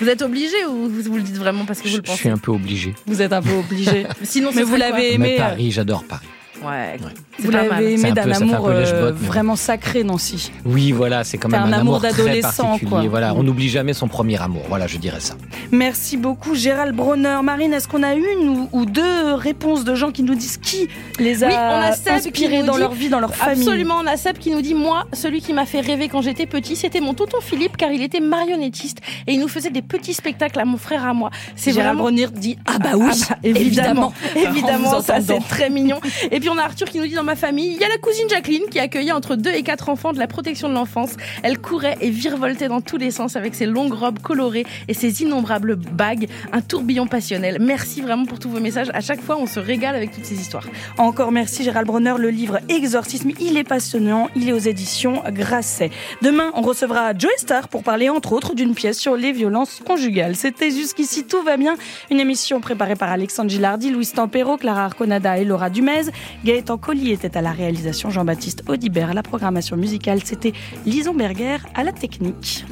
Vous êtes obligé ou vous, vous le dites vraiment parce que vous
Je,
le
je
pensez
suis un peu obligé.
Vous êtes un peu obligé.
Sinon,
Mais vous l'avez
Mais
aimé. euh,
Paris, j'adore Paris.
Ouais,
Vous l'avez aimé
un
d'un amour euh, vraiment sacré, Nancy.
Oui, voilà, c'est quand même
un
un,
amour d'adolescent.
Voilà, on n'oublie jamais son premier amour. Voilà, je dirais ça.
Merci beaucoup, Gérald Bronner. Marine, est-ce qu'on a une ou, ou deux réponses de gens qui nous disent qui les a,
Oui, on a Seb qui
inspirés dans
dit-
leur vie, dans leur famille
Absolument, on a Seb qui nous dit Moi, celui qui m'a fait rêver quand j'étais petit, c'était mon tonton Philippe, car il était marionnettiste et il nous faisait des petits spectacles à mon frère et à moi. C'est
Gérald
vraiment.
Bronner dit Ah bah oui,
Ah bah, évidemment,
En
évidemment, ça c'est très mignon. Et puis on a Arthur qui nous dit dans ma famille, il y a la cousine Jacqueline qui accueillait entre 2 et 4 enfants de la protection de l'enfance. Elle courait et virevoltait dans tous les sens avec ses longues robes colorées et ses innombrables bagues, un tourbillon passionnel. Merci vraiment pour tous vos messages. À chaque fois, on se régale avec toutes ces histoires.
Encore merci Gérald Bronner, le livre Exorcisme, il est passionnant, il est aux éditions Grasset. Demain, on recevra Joe Star pour parler entre autres d'une pièce sur les violences conjugales. C'était jusqu'ici tout va bien, une émission préparée par Alexandre Gilardi, Louis Tampero, Clara Arconada et Laura Dumez. Gaëtan Colli était à la réalisation, Jean-Baptiste Audibert à la programmation musicale, c'était Lison Berger à la technique.